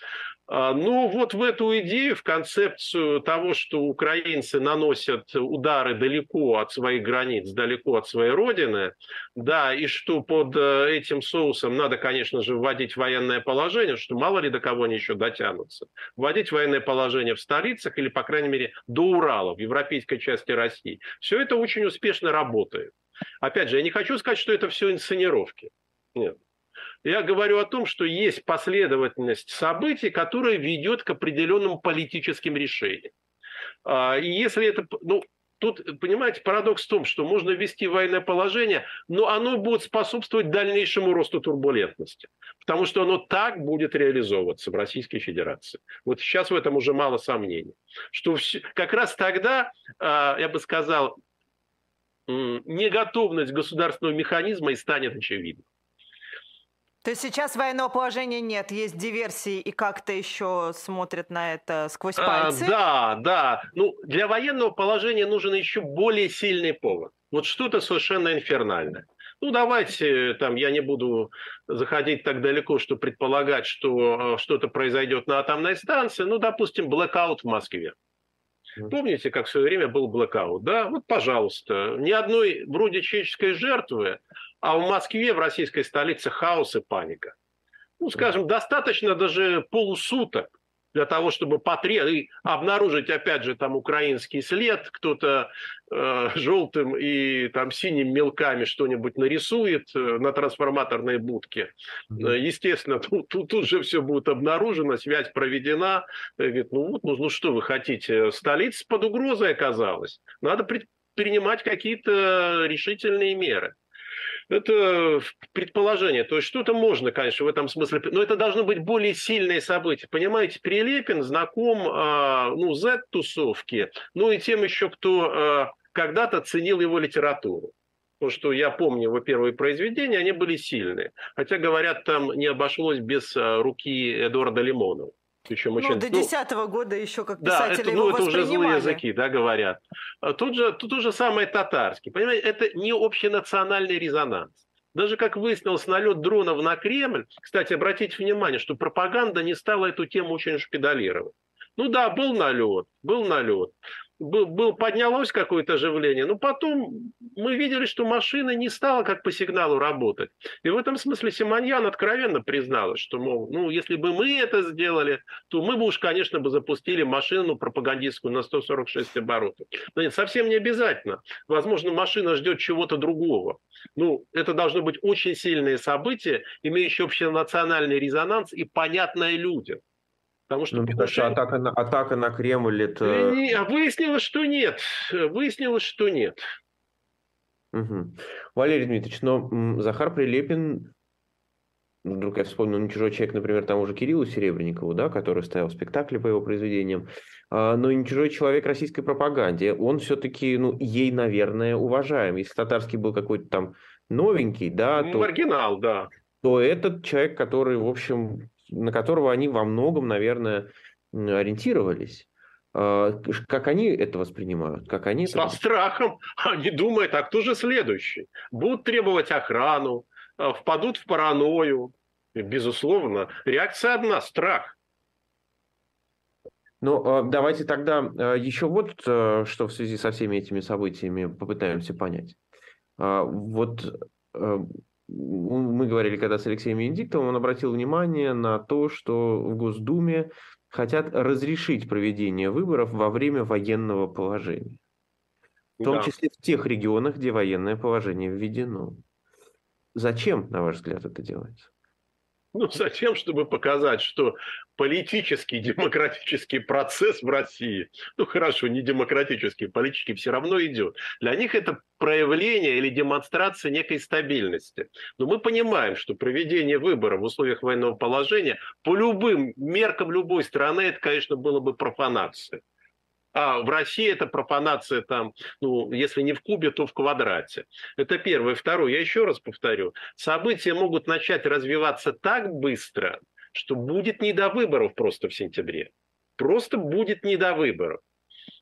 S4: А, ну, вот в эту идею, в концепцию того, что украинцы наносят удары далеко от своих границ, далеко от своей родины, да, и что под э, этим соусом надо, конечно же, вводить военное положение, что мало ли до кого они еще дотянутся. Вводить военное положение в столицах или, по крайней мере, до Урала, в европейской части России. Все это очень успешно работает. Опять же, я не хочу сказать, что это все инсценировки. Нет. Я говорю о том, что есть последовательность событий, которая ведет к определенным политическим решениям. А, и если это, ну, тут, понимаете, парадокс в том, что можно ввести военное положение, но оно будет способствовать дальнейшему росту турбулентности, потому что оно так будет реализовываться в Российской Федерации. Вот сейчас в этом уже мало сомнений. Что как раз тогда, а, я бы сказал, неготовность государственного механизма и станет очевидна.
S3: То есть сейчас военного положения нет, есть диверсии и как-то еще смотрят на это сквозь а, пальцы?
S4: А, да, да. Ну, для военного положения нужен еще более сильный повод. Вот что-то совершенно инфернальное. Ну, давайте, там, я не буду заходить так далеко, что предполагать, что э, что-то произойдет на атомной станции. Ну, допустим, блэкаут в Москве. Помните, как в свое время был блэкаут? Да, вот, пожалуйста, ни одной вроде человеческой жертвы, а в Москве, в российской столице, хаос и паника. Ну, скажем, достаточно даже полусуток для того, чтобы потребовать, обнаружить, опять же, там украинский след, кто-то э, желтым и там синим мелками что-нибудь нарисует э, на трансформаторной будке. Mm-hmm. Естественно, тут, тут, тут же все будет обнаружено, связь проведена. И говорит, ну вот, ну, ну что вы хотите, столица под угрозой оказалась. Надо принимать какие-то решительные меры. Это предположение. То есть что-то можно, конечно, в этом смысле, но это должно быть более сильное событие. Понимаете, Прилепин знаком а, ну, Z-тусовке, ну и тем еще, кто а, когда-то ценил его литературу. Потому что я помню его первые произведения, они были сильные. Хотя, говорят, там не обошлось без а, руки Эдуарда Лимонова.
S3: Причем очень, ну, до десятого ну, года еще как писатели
S4: да, это,
S3: его
S4: ну, это уже злые языки, да, говорят. А тут же, тут уже самое татарский. Понимаете, это не общенациональный резонанс. Даже, как выяснилось, налет дронов на Кремль, кстати, обратите внимание, что пропаганда не стала эту тему очень шпидалировать. Ну да, был налет, был налет был, был, поднялось какое-то оживление, но потом мы видели, что машина не стала как по сигналу работать. И в этом смысле Симоньян откровенно призналась, что, мол, ну, если бы мы это сделали, то мы бы уж, конечно, бы запустили машину пропагандистскую на 146 оборотов. Но нет, совсем не обязательно. Возможно, машина ждет чего-то другого. Ну, это должно быть очень сильное событие, имеющее общенациональный резонанс и понятное людям.
S2: Потому что ну, Лукашенко... атака, на, атака на Кремль это...
S4: Не, а выяснилось, что нет. Выяснилось, что нет.
S2: Угу. Валерий Дмитриевич, но Захар Прилепин вдруг я вспомнил «Не чужой человек», например, тому же Кириллу Серебренникову, да, который ставил спектакли по его произведениям, а, но «Не чужой человек» российской пропаганде, он все-таки, ну, ей, наверное, уважаем. Если Татарский был какой-то там новенький, да,
S4: то... Маргинал, да.
S2: То этот человек, который, в общем, на которого они во многом, наверное, ориентировались. А, как они это воспринимают? Как они
S4: Со
S2: это...
S4: страхом. Они думают, а кто же следующий? Будут требовать охрану, а, впадут в паранойю. Безусловно, реакция одна – страх.
S2: Ну, а, давайте тогда еще вот что в связи со всеми этими событиями попытаемся понять. Вот мы говорили когда с Алексеем Венедиктовым, он обратил внимание на то, что в Госдуме хотят разрешить проведение выборов во время военного положения. В том да. числе в тех регионах, где военное положение введено. Зачем, на ваш взгляд, это делается?
S4: Ну, зачем, чтобы показать, что политический, демократический процесс в России, ну хорошо, не демократический, политический все равно идет. Для них это проявление или демонстрация некой стабильности. Но мы понимаем, что проведение выборов в условиях военного положения по любым меркам любой страны, это, конечно, было бы профанацией. А в России это профанация там, ну, если не в кубе, то в квадрате. Это первое. Второе, я еще раз повторю, события могут начать развиваться так быстро, что будет не до выборов просто в сентябре. Просто будет не до выборов.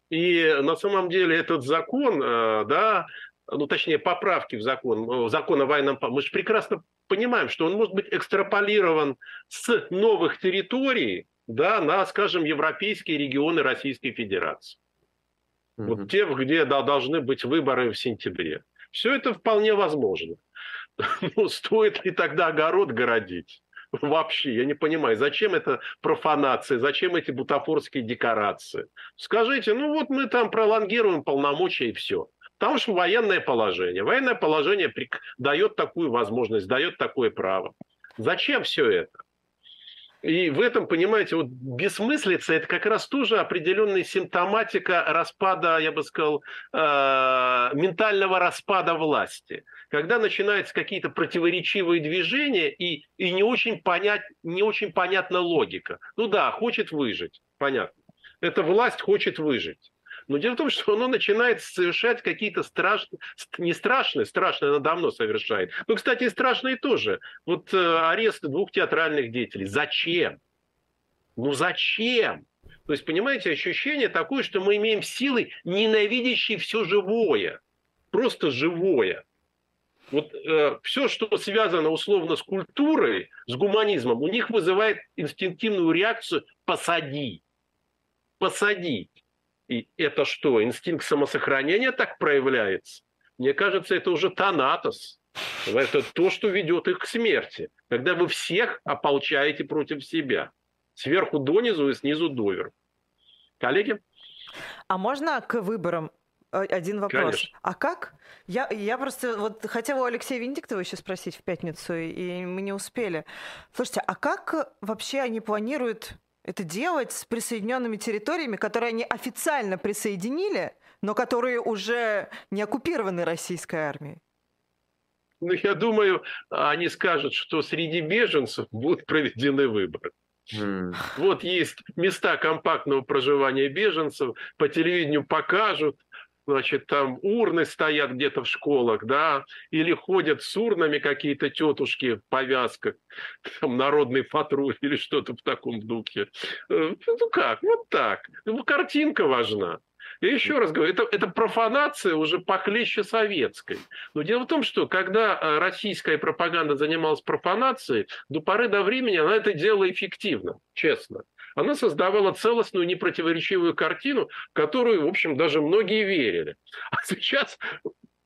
S4: И на самом деле этот закон, э, да, ну, точнее, поправки в закон, в закон о военном... Мы же прекрасно понимаем, что он может быть экстраполирован с новых территорий, да, на, скажем, европейские регионы Российской Федерации. Mm-hmm. Вот те, где да, должны быть выборы в сентябре. Все это вполне возможно. Но стоит ли тогда огород городить? Вообще, я не понимаю, зачем это профанация, зачем эти бутафорские декорации? Скажите, ну вот мы там пролонгируем полномочия и все. Потому что военное положение. Военное положение дает такую возможность, дает такое право. Зачем все это? И в этом, понимаете, вот бессмыслица – это как раз тоже определенная симптоматика распада, я бы сказал, э, ментального распада власти. Когда начинаются какие-то противоречивые движения и, и не, очень понять, не очень понятна логика. Ну да, хочет выжить, понятно. Эта власть хочет выжить. Но дело в том, что оно начинает совершать какие-то страшные, не страшные, страшные оно давно совершает. Ну, кстати, и страшные тоже. Вот э, арест двух театральных деятелей. Зачем? Ну зачем? То есть, понимаете, ощущение такое, что мы имеем силы, ненавидящие все живое. Просто живое. Вот э, все, что связано условно с культурой, с гуманизмом, у них вызывает инстинктивную реакцию «посади». Посадить. И это что, инстинкт самосохранения так проявляется? Мне кажется, это уже танатос. Это то, что ведет их к смерти. Когда вы всех ополчаете против себя. Сверху донизу и снизу доверху. Коллеги?
S3: А можно к выборам один вопрос. Конечно. А как? Я, я просто вот хотела у Алексея Венедиктова еще спросить в пятницу, и мы не успели. Слушайте, а как вообще они планируют это делать с присоединенными территориями, которые они официально присоединили, но которые уже не оккупированы российской армией?
S4: Ну, я думаю, они скажут, что среди беженцев будут проведены выборы. Mm. Вот есть места компактного проживания беженцев, по телевидению покажут, значит, там урны стоят где-то в школах, да, или ходят с урнами какие-то тетушки в повязках, там, народный патруль или что-то в таком духе. Э, ну как, вот так. Ну, картинка важна. Я еще раз говорю, это, это профанация уже похлеще советской. Но дело в том, что когда э, российская пропаганда занималась профанацией, до поры до времени она это делала эффективно, честно она создавала целостную, непротиворечивую картину, которую, в общем, даже многие верили. А сейчас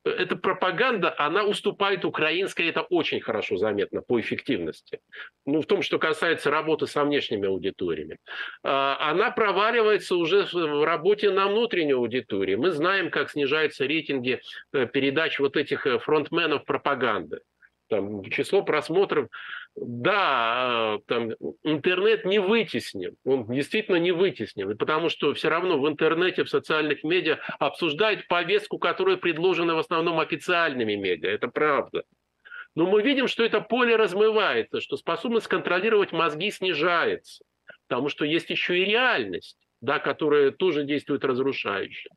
S4: эта пропаганда, она уступает украинской, это очень хорошо заметно по эффективности. Ну, в том, что касается работы со внешними аудиториями. А, она проваливается уже в работе на внутренней аудитории. Мы знаем, как снижаются рейтинги э, передач вот этих э, фронтменов пропаганды. Там число просмотров да, там, интернет не вытеснен, он действительно не вытеснен, потому что все равно в интернете, в социальных медиа обсуждают повестку, которая предложена в основном официальными медиа, это правда. Но мы видим, что это поле размывается, что способность контролировать мозги снижается, потому что есть еще и реальность да, которая тоже действует разрушающе.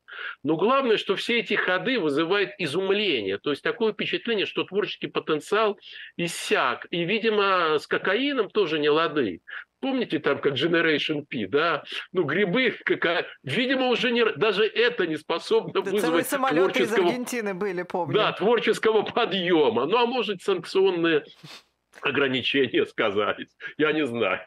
S4: Но главное, что все эти ходы вызывают изумление. То есть такое впечатление, что творческий потенциал иссяк. И, видимо, с кокаином тоже не лады. Помните там, как Generation P, да? Ну, грибы, какая... видимо, уже не... даже это не способно да вызвать
S3: самолеты творческого... из Аргентины были, помню.
S4: Да, творческого подъема. Ну, а может, санкционные ограничения сказались. Я не знаю.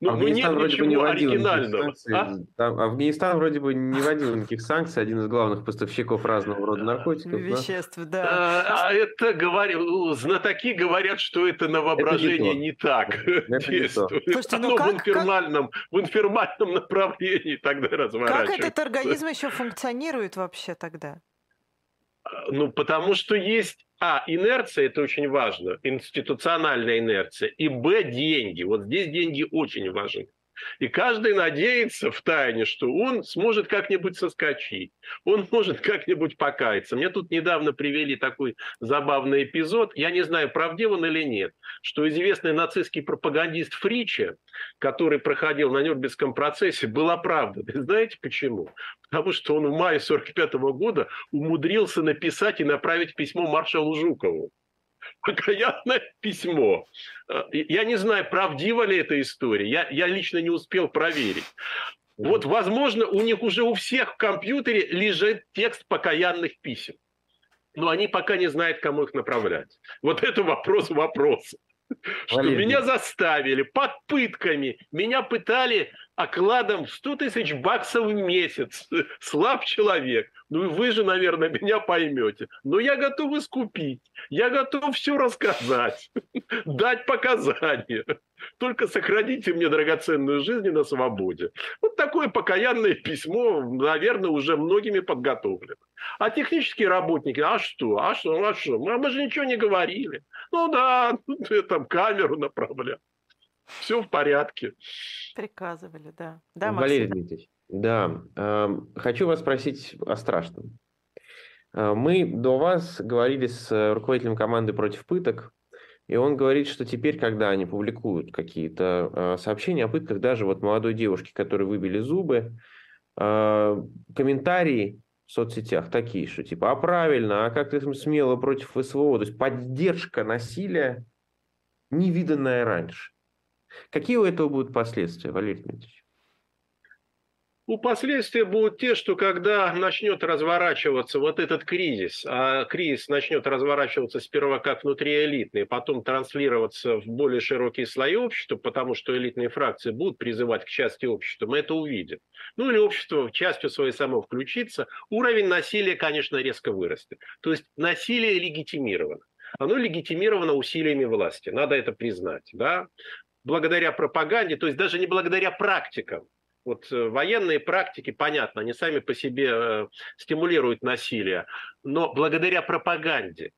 S2: Ну, ну нет ничего не оригинального. А? Там, Афганистан вроде бы не вводил никаких санкций. Один из главных поставщиков разного рода наркотиков.
S3: Веществ, да.
S4: да. А, а это говорю, знатоки говорят, что это на воображение не, не так это действует. Не Слушайте, ну Оно как, в, инфермальном, как... в инфермальном направлении тогда разворачивается.
S3: Как этот организм еще функционирует вообще тогда?
S4: Ну, потому что есть а, инерция, это очень важно, институциональная инерция, и б, деньги. Вот здесь деньги очень важны. И каждый надеется в тайне, что он сможет как-нибудь соскочить, он может как-нибудь покаяться. Мне тут недавно привели такой забавный эпизод, я не знаю, правдив он или нет, что известный нацистский пропагандист Фриче, который проходил на Нюрнбергском процессе, был оправдан. И знаете почему? Потому что он в мае 1945 года умудрился написать и направить письмо маршалу Жукову покаянное письмо. Э, я не знаю, правдива ли эта история. Я, я лично не успел проверить. Вот, возможно, у них уже у всех в компьютере лежит текст покаянных писем. Но они пока не знают, кому их направлять. Вот это вопрос вопроса. Что меня заставили под пытками. Меня пытали окладом в 100 тысяч баксов в месяц. Слаб человек. Ну, вы же, наверное, меня поймете. Но я готов искупить. Я готов все рассказать. Дать показания. Только сохраните мне драгоценную жизнь на свободе. Вот такое покаянное письмо, наверное, уже многими подготовлено. А технические работники, а что? А что? А что? Мы, мы же ничего не говорили. Ну да, там камеру направлял. Все в порядке.
S3: Приказывали, да. Да,
S2: Валерий Дмитриевич, да. Э, хочу вас спросить о страшном. Э, мы до вас говорили с руководителем команды против пыток, и он говорит, что теперь, когда они публикуют какие-то э, сообщения о пытках, даже вот молодой девушке, которой выбили зубы, э, комментарии в соцсетях такие, что типа, а правильно, а как ты смело против СВО? То есть поддержка насилия невиданная раньше. Какие у этого будут последствия, Валерий Дмитриевич?
S4: Ну, последствия будут те, что когда начнет разворачиваться вот этот кризис, а кризис начнет разворачиваться сперва как внутриэлитный, потом транслироваться в более широкие слои общества, потому что элитные фракции будут призывать к части общества, мы это увидим. Ну или общество частью своей само включится, уровень насилия, конечно, резко вырастет. То есть насилие легитимировано. Оно легитимировано усилиями власти, надо это признать. Да? Благодаря пропаганде, то есть даже не благодаря практикам, вот э, военные практики, понятно, они сами по себе э, стимулируют насилие, но благодаря пропаганде,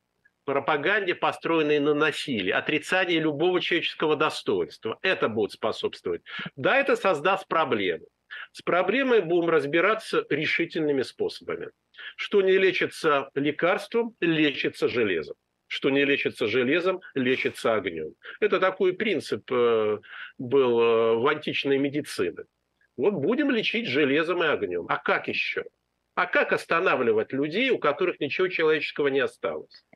S4: пропаганде, построенной на насилии, отрицании любого человеческого достоинства, это будет способствовать. Да, это создаст проблемы. С проблемой будем разбираться решительными способами. Что не лечится лекарством, лечится железом что не лечится железом, лечится огнем. Это такой принцип э, был в античной медицине. Вот будем лечить железом и огнем. А как еще? А как останавливать людей, у которых ничего человеческого не осталось?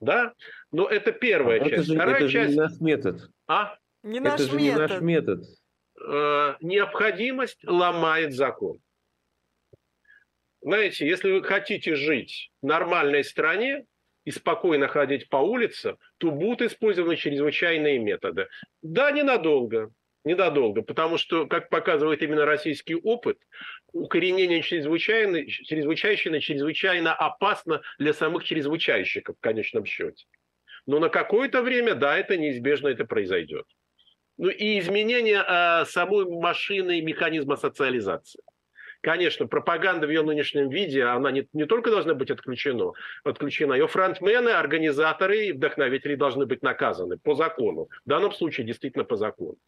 S4: Да? Но это первая а часть.
S2: Это же, Вторая это часть... же не наш метод.
S4: А?
S3: Не наш
S2: это же
S3: метод.
S2: не наш метод.
S4: Э, необходимость ломает закон. Знаете, если вы хотите жить в нормальной стране и спокойно ходить по улице, то будут использованы чрезвычайные методы. Да, ненадолго ненадолго, потому что, как показывает именно российский опыт, укоренение чрезвычайно, чрезвычайщины чрезвычайно опасно для самых чрезвычайщиков в конечном счете. Но на какое-то время, да, это неизбежно это произойдет. Ну и изменение э, самой машины и механизма социализации. Конечно, пропаганда в ее нынешнем виде, она не, не только должна быть отключена, отключена, ее фронтмены, организаторы и вдохновители должны быть наказаны по закону. В данном случае действительно по закону.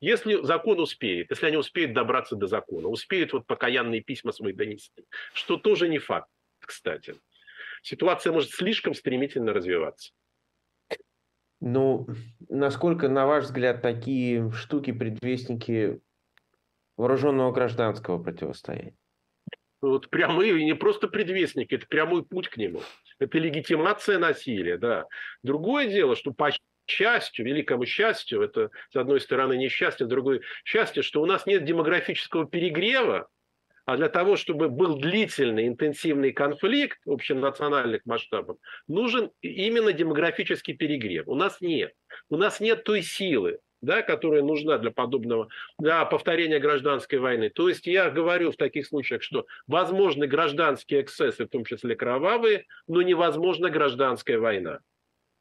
S4: Если закон успеет, если они успеют добраться до закона, успеют вот покаянные письма свои донести, что тоже не факт, кстати. Ситуация может слишком стремительно развиваться.
S2: Ну, насколько, на ваш взгляд, такие штуки предвестники вооруженного гражданского противостояния?
S4: Вот прямые, не просто предвестники, это прямой путь к нему. Это легитимация насилия, да. Другое дело, что по счастью, великому счастью, это с одной стороны несчастье, с другой счастье, что у нас нет демографического перегрева, а для того, чтобы был длительный, интенсивный конфликт общенациональных масштабов, нужен именно демографический перегрев. У нас нет. У нас нет той силы, да, которая нужна для подобного, для повторения гражданской войны. То есть я говорю в таких случаях, что возможны гражданские эксцессы, в том числе кровавые, но невозможна гражданская война.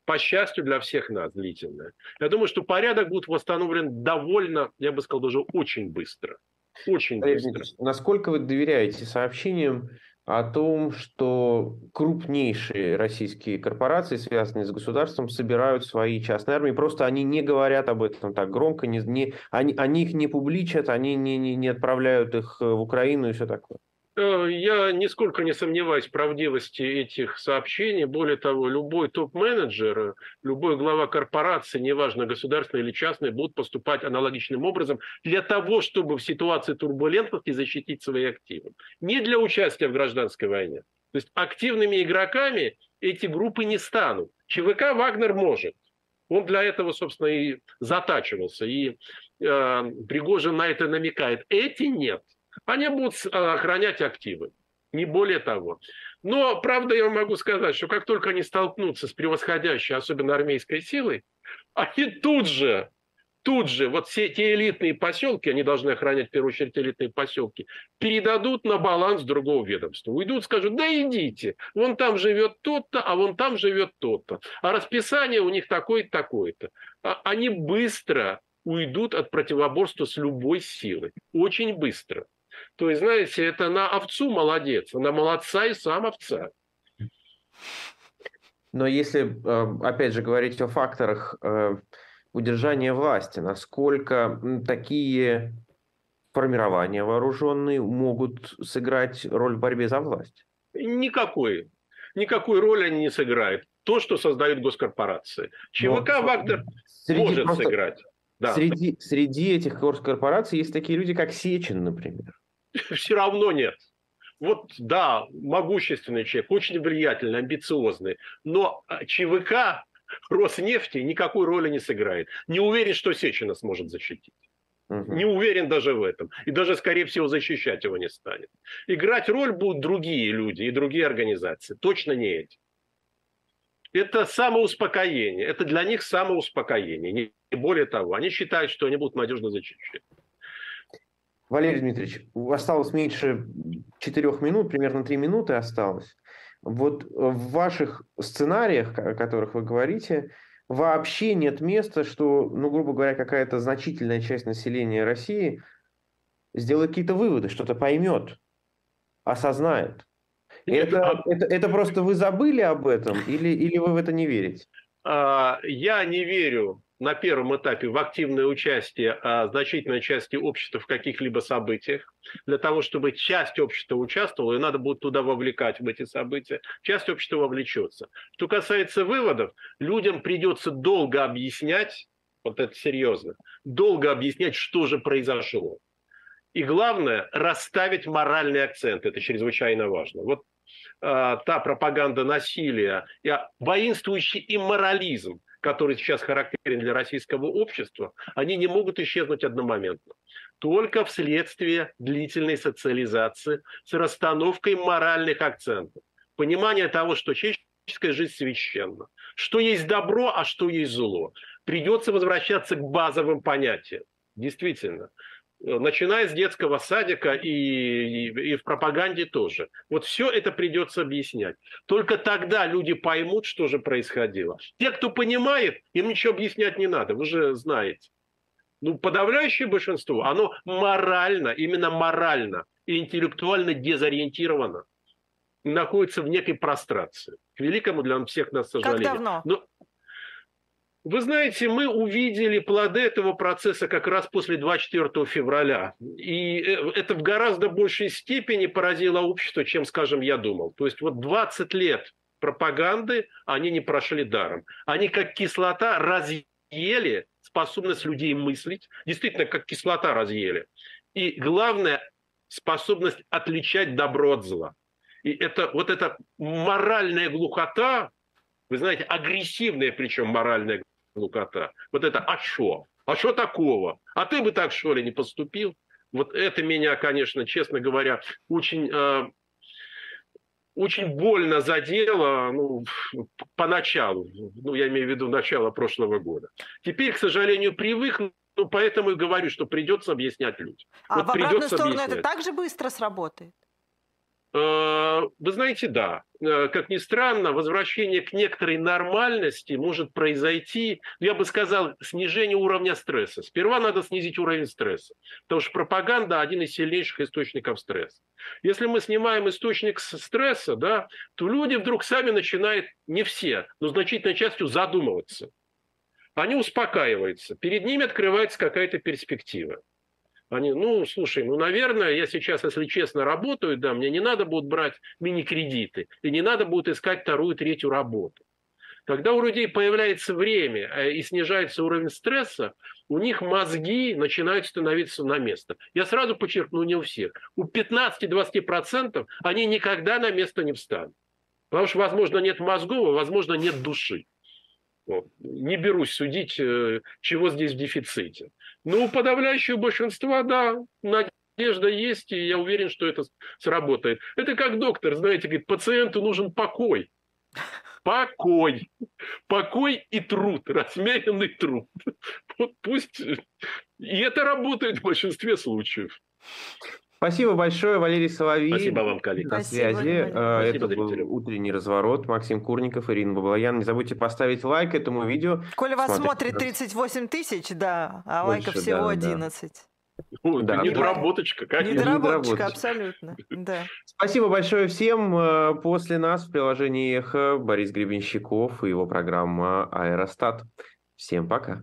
S4: По счастью для всех нас, длительная. Я думаю, что порядок будет восстановлен довольно, я бы сказал, даже очень быстро. Очень быстро.
S2: Насколько вы доверяете сообщениям о том, что крупнейшие российские корпорации, связанные с государством, собирают свои частные армии. Просто они не говорят об этом так громко, не, не, они, они их не публичат, они не, не, не отправляют их в Украину и все такое.
S4: Э, я нисколько не сомневаюсь в правдивости этих сообщений. Более того, любой топ-менеджер, любой глава корпорации, неважно, государственной или частной, будут поступать аналогичным образом для того, чтобы в ситуации турбулентности защитить свои активы. Не для участия в гражданской войне. То есть активными игроками эти группы не станут. ЧВК Вагнер может. Он для этого, собственно, и затачивался. И э, Пригожин на это намекает. Эти нет. Они будут э, охранять активы, не более того. Но, правда, я могу сказать, что как только они столкнутся с превосходящей, особенно армейской силой, они тут же, тут же, вот все те элитные поселки, они должны охранять в первую очередь элитные поселки, передадут на баланс другого ведомства. Уйдут, скажут, да идите, вон там живет тот-то, а вон там живет тот-то. А расписание у них такое-то, такое-то. А они быстро уйдут от противоборства с любой силой. Очень быстро. То есть, знаете, это на овцу молодец, на молодца и сам овца.
S2: Но если, э, опять же, говорить о факторах э, удержания власти, насколько такие формирования вооруженные могут сыграть роль в борьбе за власть?
S4: Никакой. Никакой роли они не сыграют. То, что создают госкорпорации. ЧВК Но, Вагнер может просто... сыграть.
S2: Да. Среди, среди этих госкорпораций есть такие люди, как Сечин, например.
S4: все равно нет. Вот, да, могущественный человек, очень влиятельный, амбициозный, но а, ЧВК Роснефти никакой роли не сыграет. Не уверен, что Сечина сможет защитить. Угу. Не уверен даже в этом. И даже, скорее всего, защищать его не станет. Играть роль будут другие люди и другие организации. Точно не эти. Это самоуспокоение. Это для них самоуспокоение. Не более того, они считают, что они будут надежно защищены.
S2: Валерий Дмитриевич, осталось меньше четырех минут, примерно три минуты осталось. Вот в ваших сценариях, о которых вы говорите, вообще нет места, что, ну, грубо говоря, какая-то значительная часть населения России сделает какие-то выводы, что-то поймет, осознает. Это, это, это просто вы забыли об этом или, или вы в это не верите?
S4: А, я не верю на первом этапе в активное участие а, значительной части общества в каких-либо событиях. Для того, чтобы часть общества участвовала, и надо будет туда вовлекать в эти события, часть общества вовлечется. Что касается выводов, людям придется долго объяснять, вот это серьезно, долго объяснять, что же произошло. И главное, расставить моральный акцент. Это чрезвычайно важно. Вот э, та пропаганда насилия, и воинствующий имморализм, который сейчас характерен для российского общества, они не могут исчезнуть одномоментно. Только вследствие длительной социализации с расстановкой моральных акцентов. Понимание того, что человеческая жизнь священна. Что есть добро, а что есть зло. Придется возвращаться к базовым понятиям. Действительно начиная с детского садика и, и, и в пропаганде тоже. Вот все это придется объяснять. Только тогда люди поймут, что же происходило. Те, кто понимает, им ничего объяснять не надо, вы же знаете. Ну, подавляющее большинство, оно морально, именно морально и интеллектуально дезориентировано. Находится в некой прострации. К великому для всех нас сожалению.
S3: Как давно? Но
S4: вы знаете, мы увидели плоды этого процесса как раз после 24 февраля. И э, это в гораздо большей степени поразило общество, чем, скажем, я думал. То есть вот 20 лет пропаганды, они не прошли даром. Они как кислота разъели способность людей мыслить, действительно, как кислота разъели. И главное, способность отличать добро от зла. И это вот эта моральная глухота, вы знаете, агрессивная причем моральная глухота. Вот это «а что? А что такого? А ты бы так, что ли, не поступил?» Вот это меня, конечно, честно говоря, очень э, очень больно задело ну, поначалу, ну, я имею в виду начало прошлого года. Теперь, к сожалению, привык, ну, поэтому и говорю, что придется объяснять людям.
S3: А вот в обратную сторону объяснять. это также быстро сработает?
S4: Э, вы знаете, да. Э, как ни странно, возвращение к некоторой нормальности может произойти, я бы сказал, снижение уровня стресса. Сперва надо снизить уровень стресса, потому что пропаганда – один из сильнейших источников стресса. Если мы снимаем источник стресса, да, то люди вдруг сами начинают, не все, но значительной частью задумываться. Они успокаиваются, перед ними открывается какая-то перспектива. Они, ну, слушай, ну, наверное, я сейчас, если честно, работаю, да, мне не надо будет брать мини-кредиты, и не надо будет искать вторую, третью работу. Когда у людей появляется время э, и снижается уровень стресса, у них мозги начинают становиться на место. Я сразу подчеркну, не у всех. У 15-20% они никогда на место не встанут. Потому что, возможно, нет мозгов, а, возможно, нет души. Вот. Не берусь судить, э, чего здесь в дефиците. Ну, у подавляющего большинства, да, надежда есть, и я уверен, что это сработает. Это как доктор, знаете, говорит, пациенту нужен покой. Покой. Покой и труд, размеренный труд. Вот пусть... И это работает в большинстве случаев.
S2: Спасибо большое, Валерий Соловей.
S4: Спасибо вам, коллеги.
S2: На связи. Спасибо, Это был утренний разворот. Максим Курников, Ирина Баблоян. Не забудьте поставить лайк этому видео.
S3: Коля вас смотрит 38 тысяч, да, а Больше, лайков всего да, 11.
S4: Да. да, недоработочка,
S3: конечно. Недоработочка, абсолютно. Да.
S2: Спасибо большое всем. Э, после нас в приложении «Эхо» Борис Гребенщиков и его программа «Аэростат». Всем пока.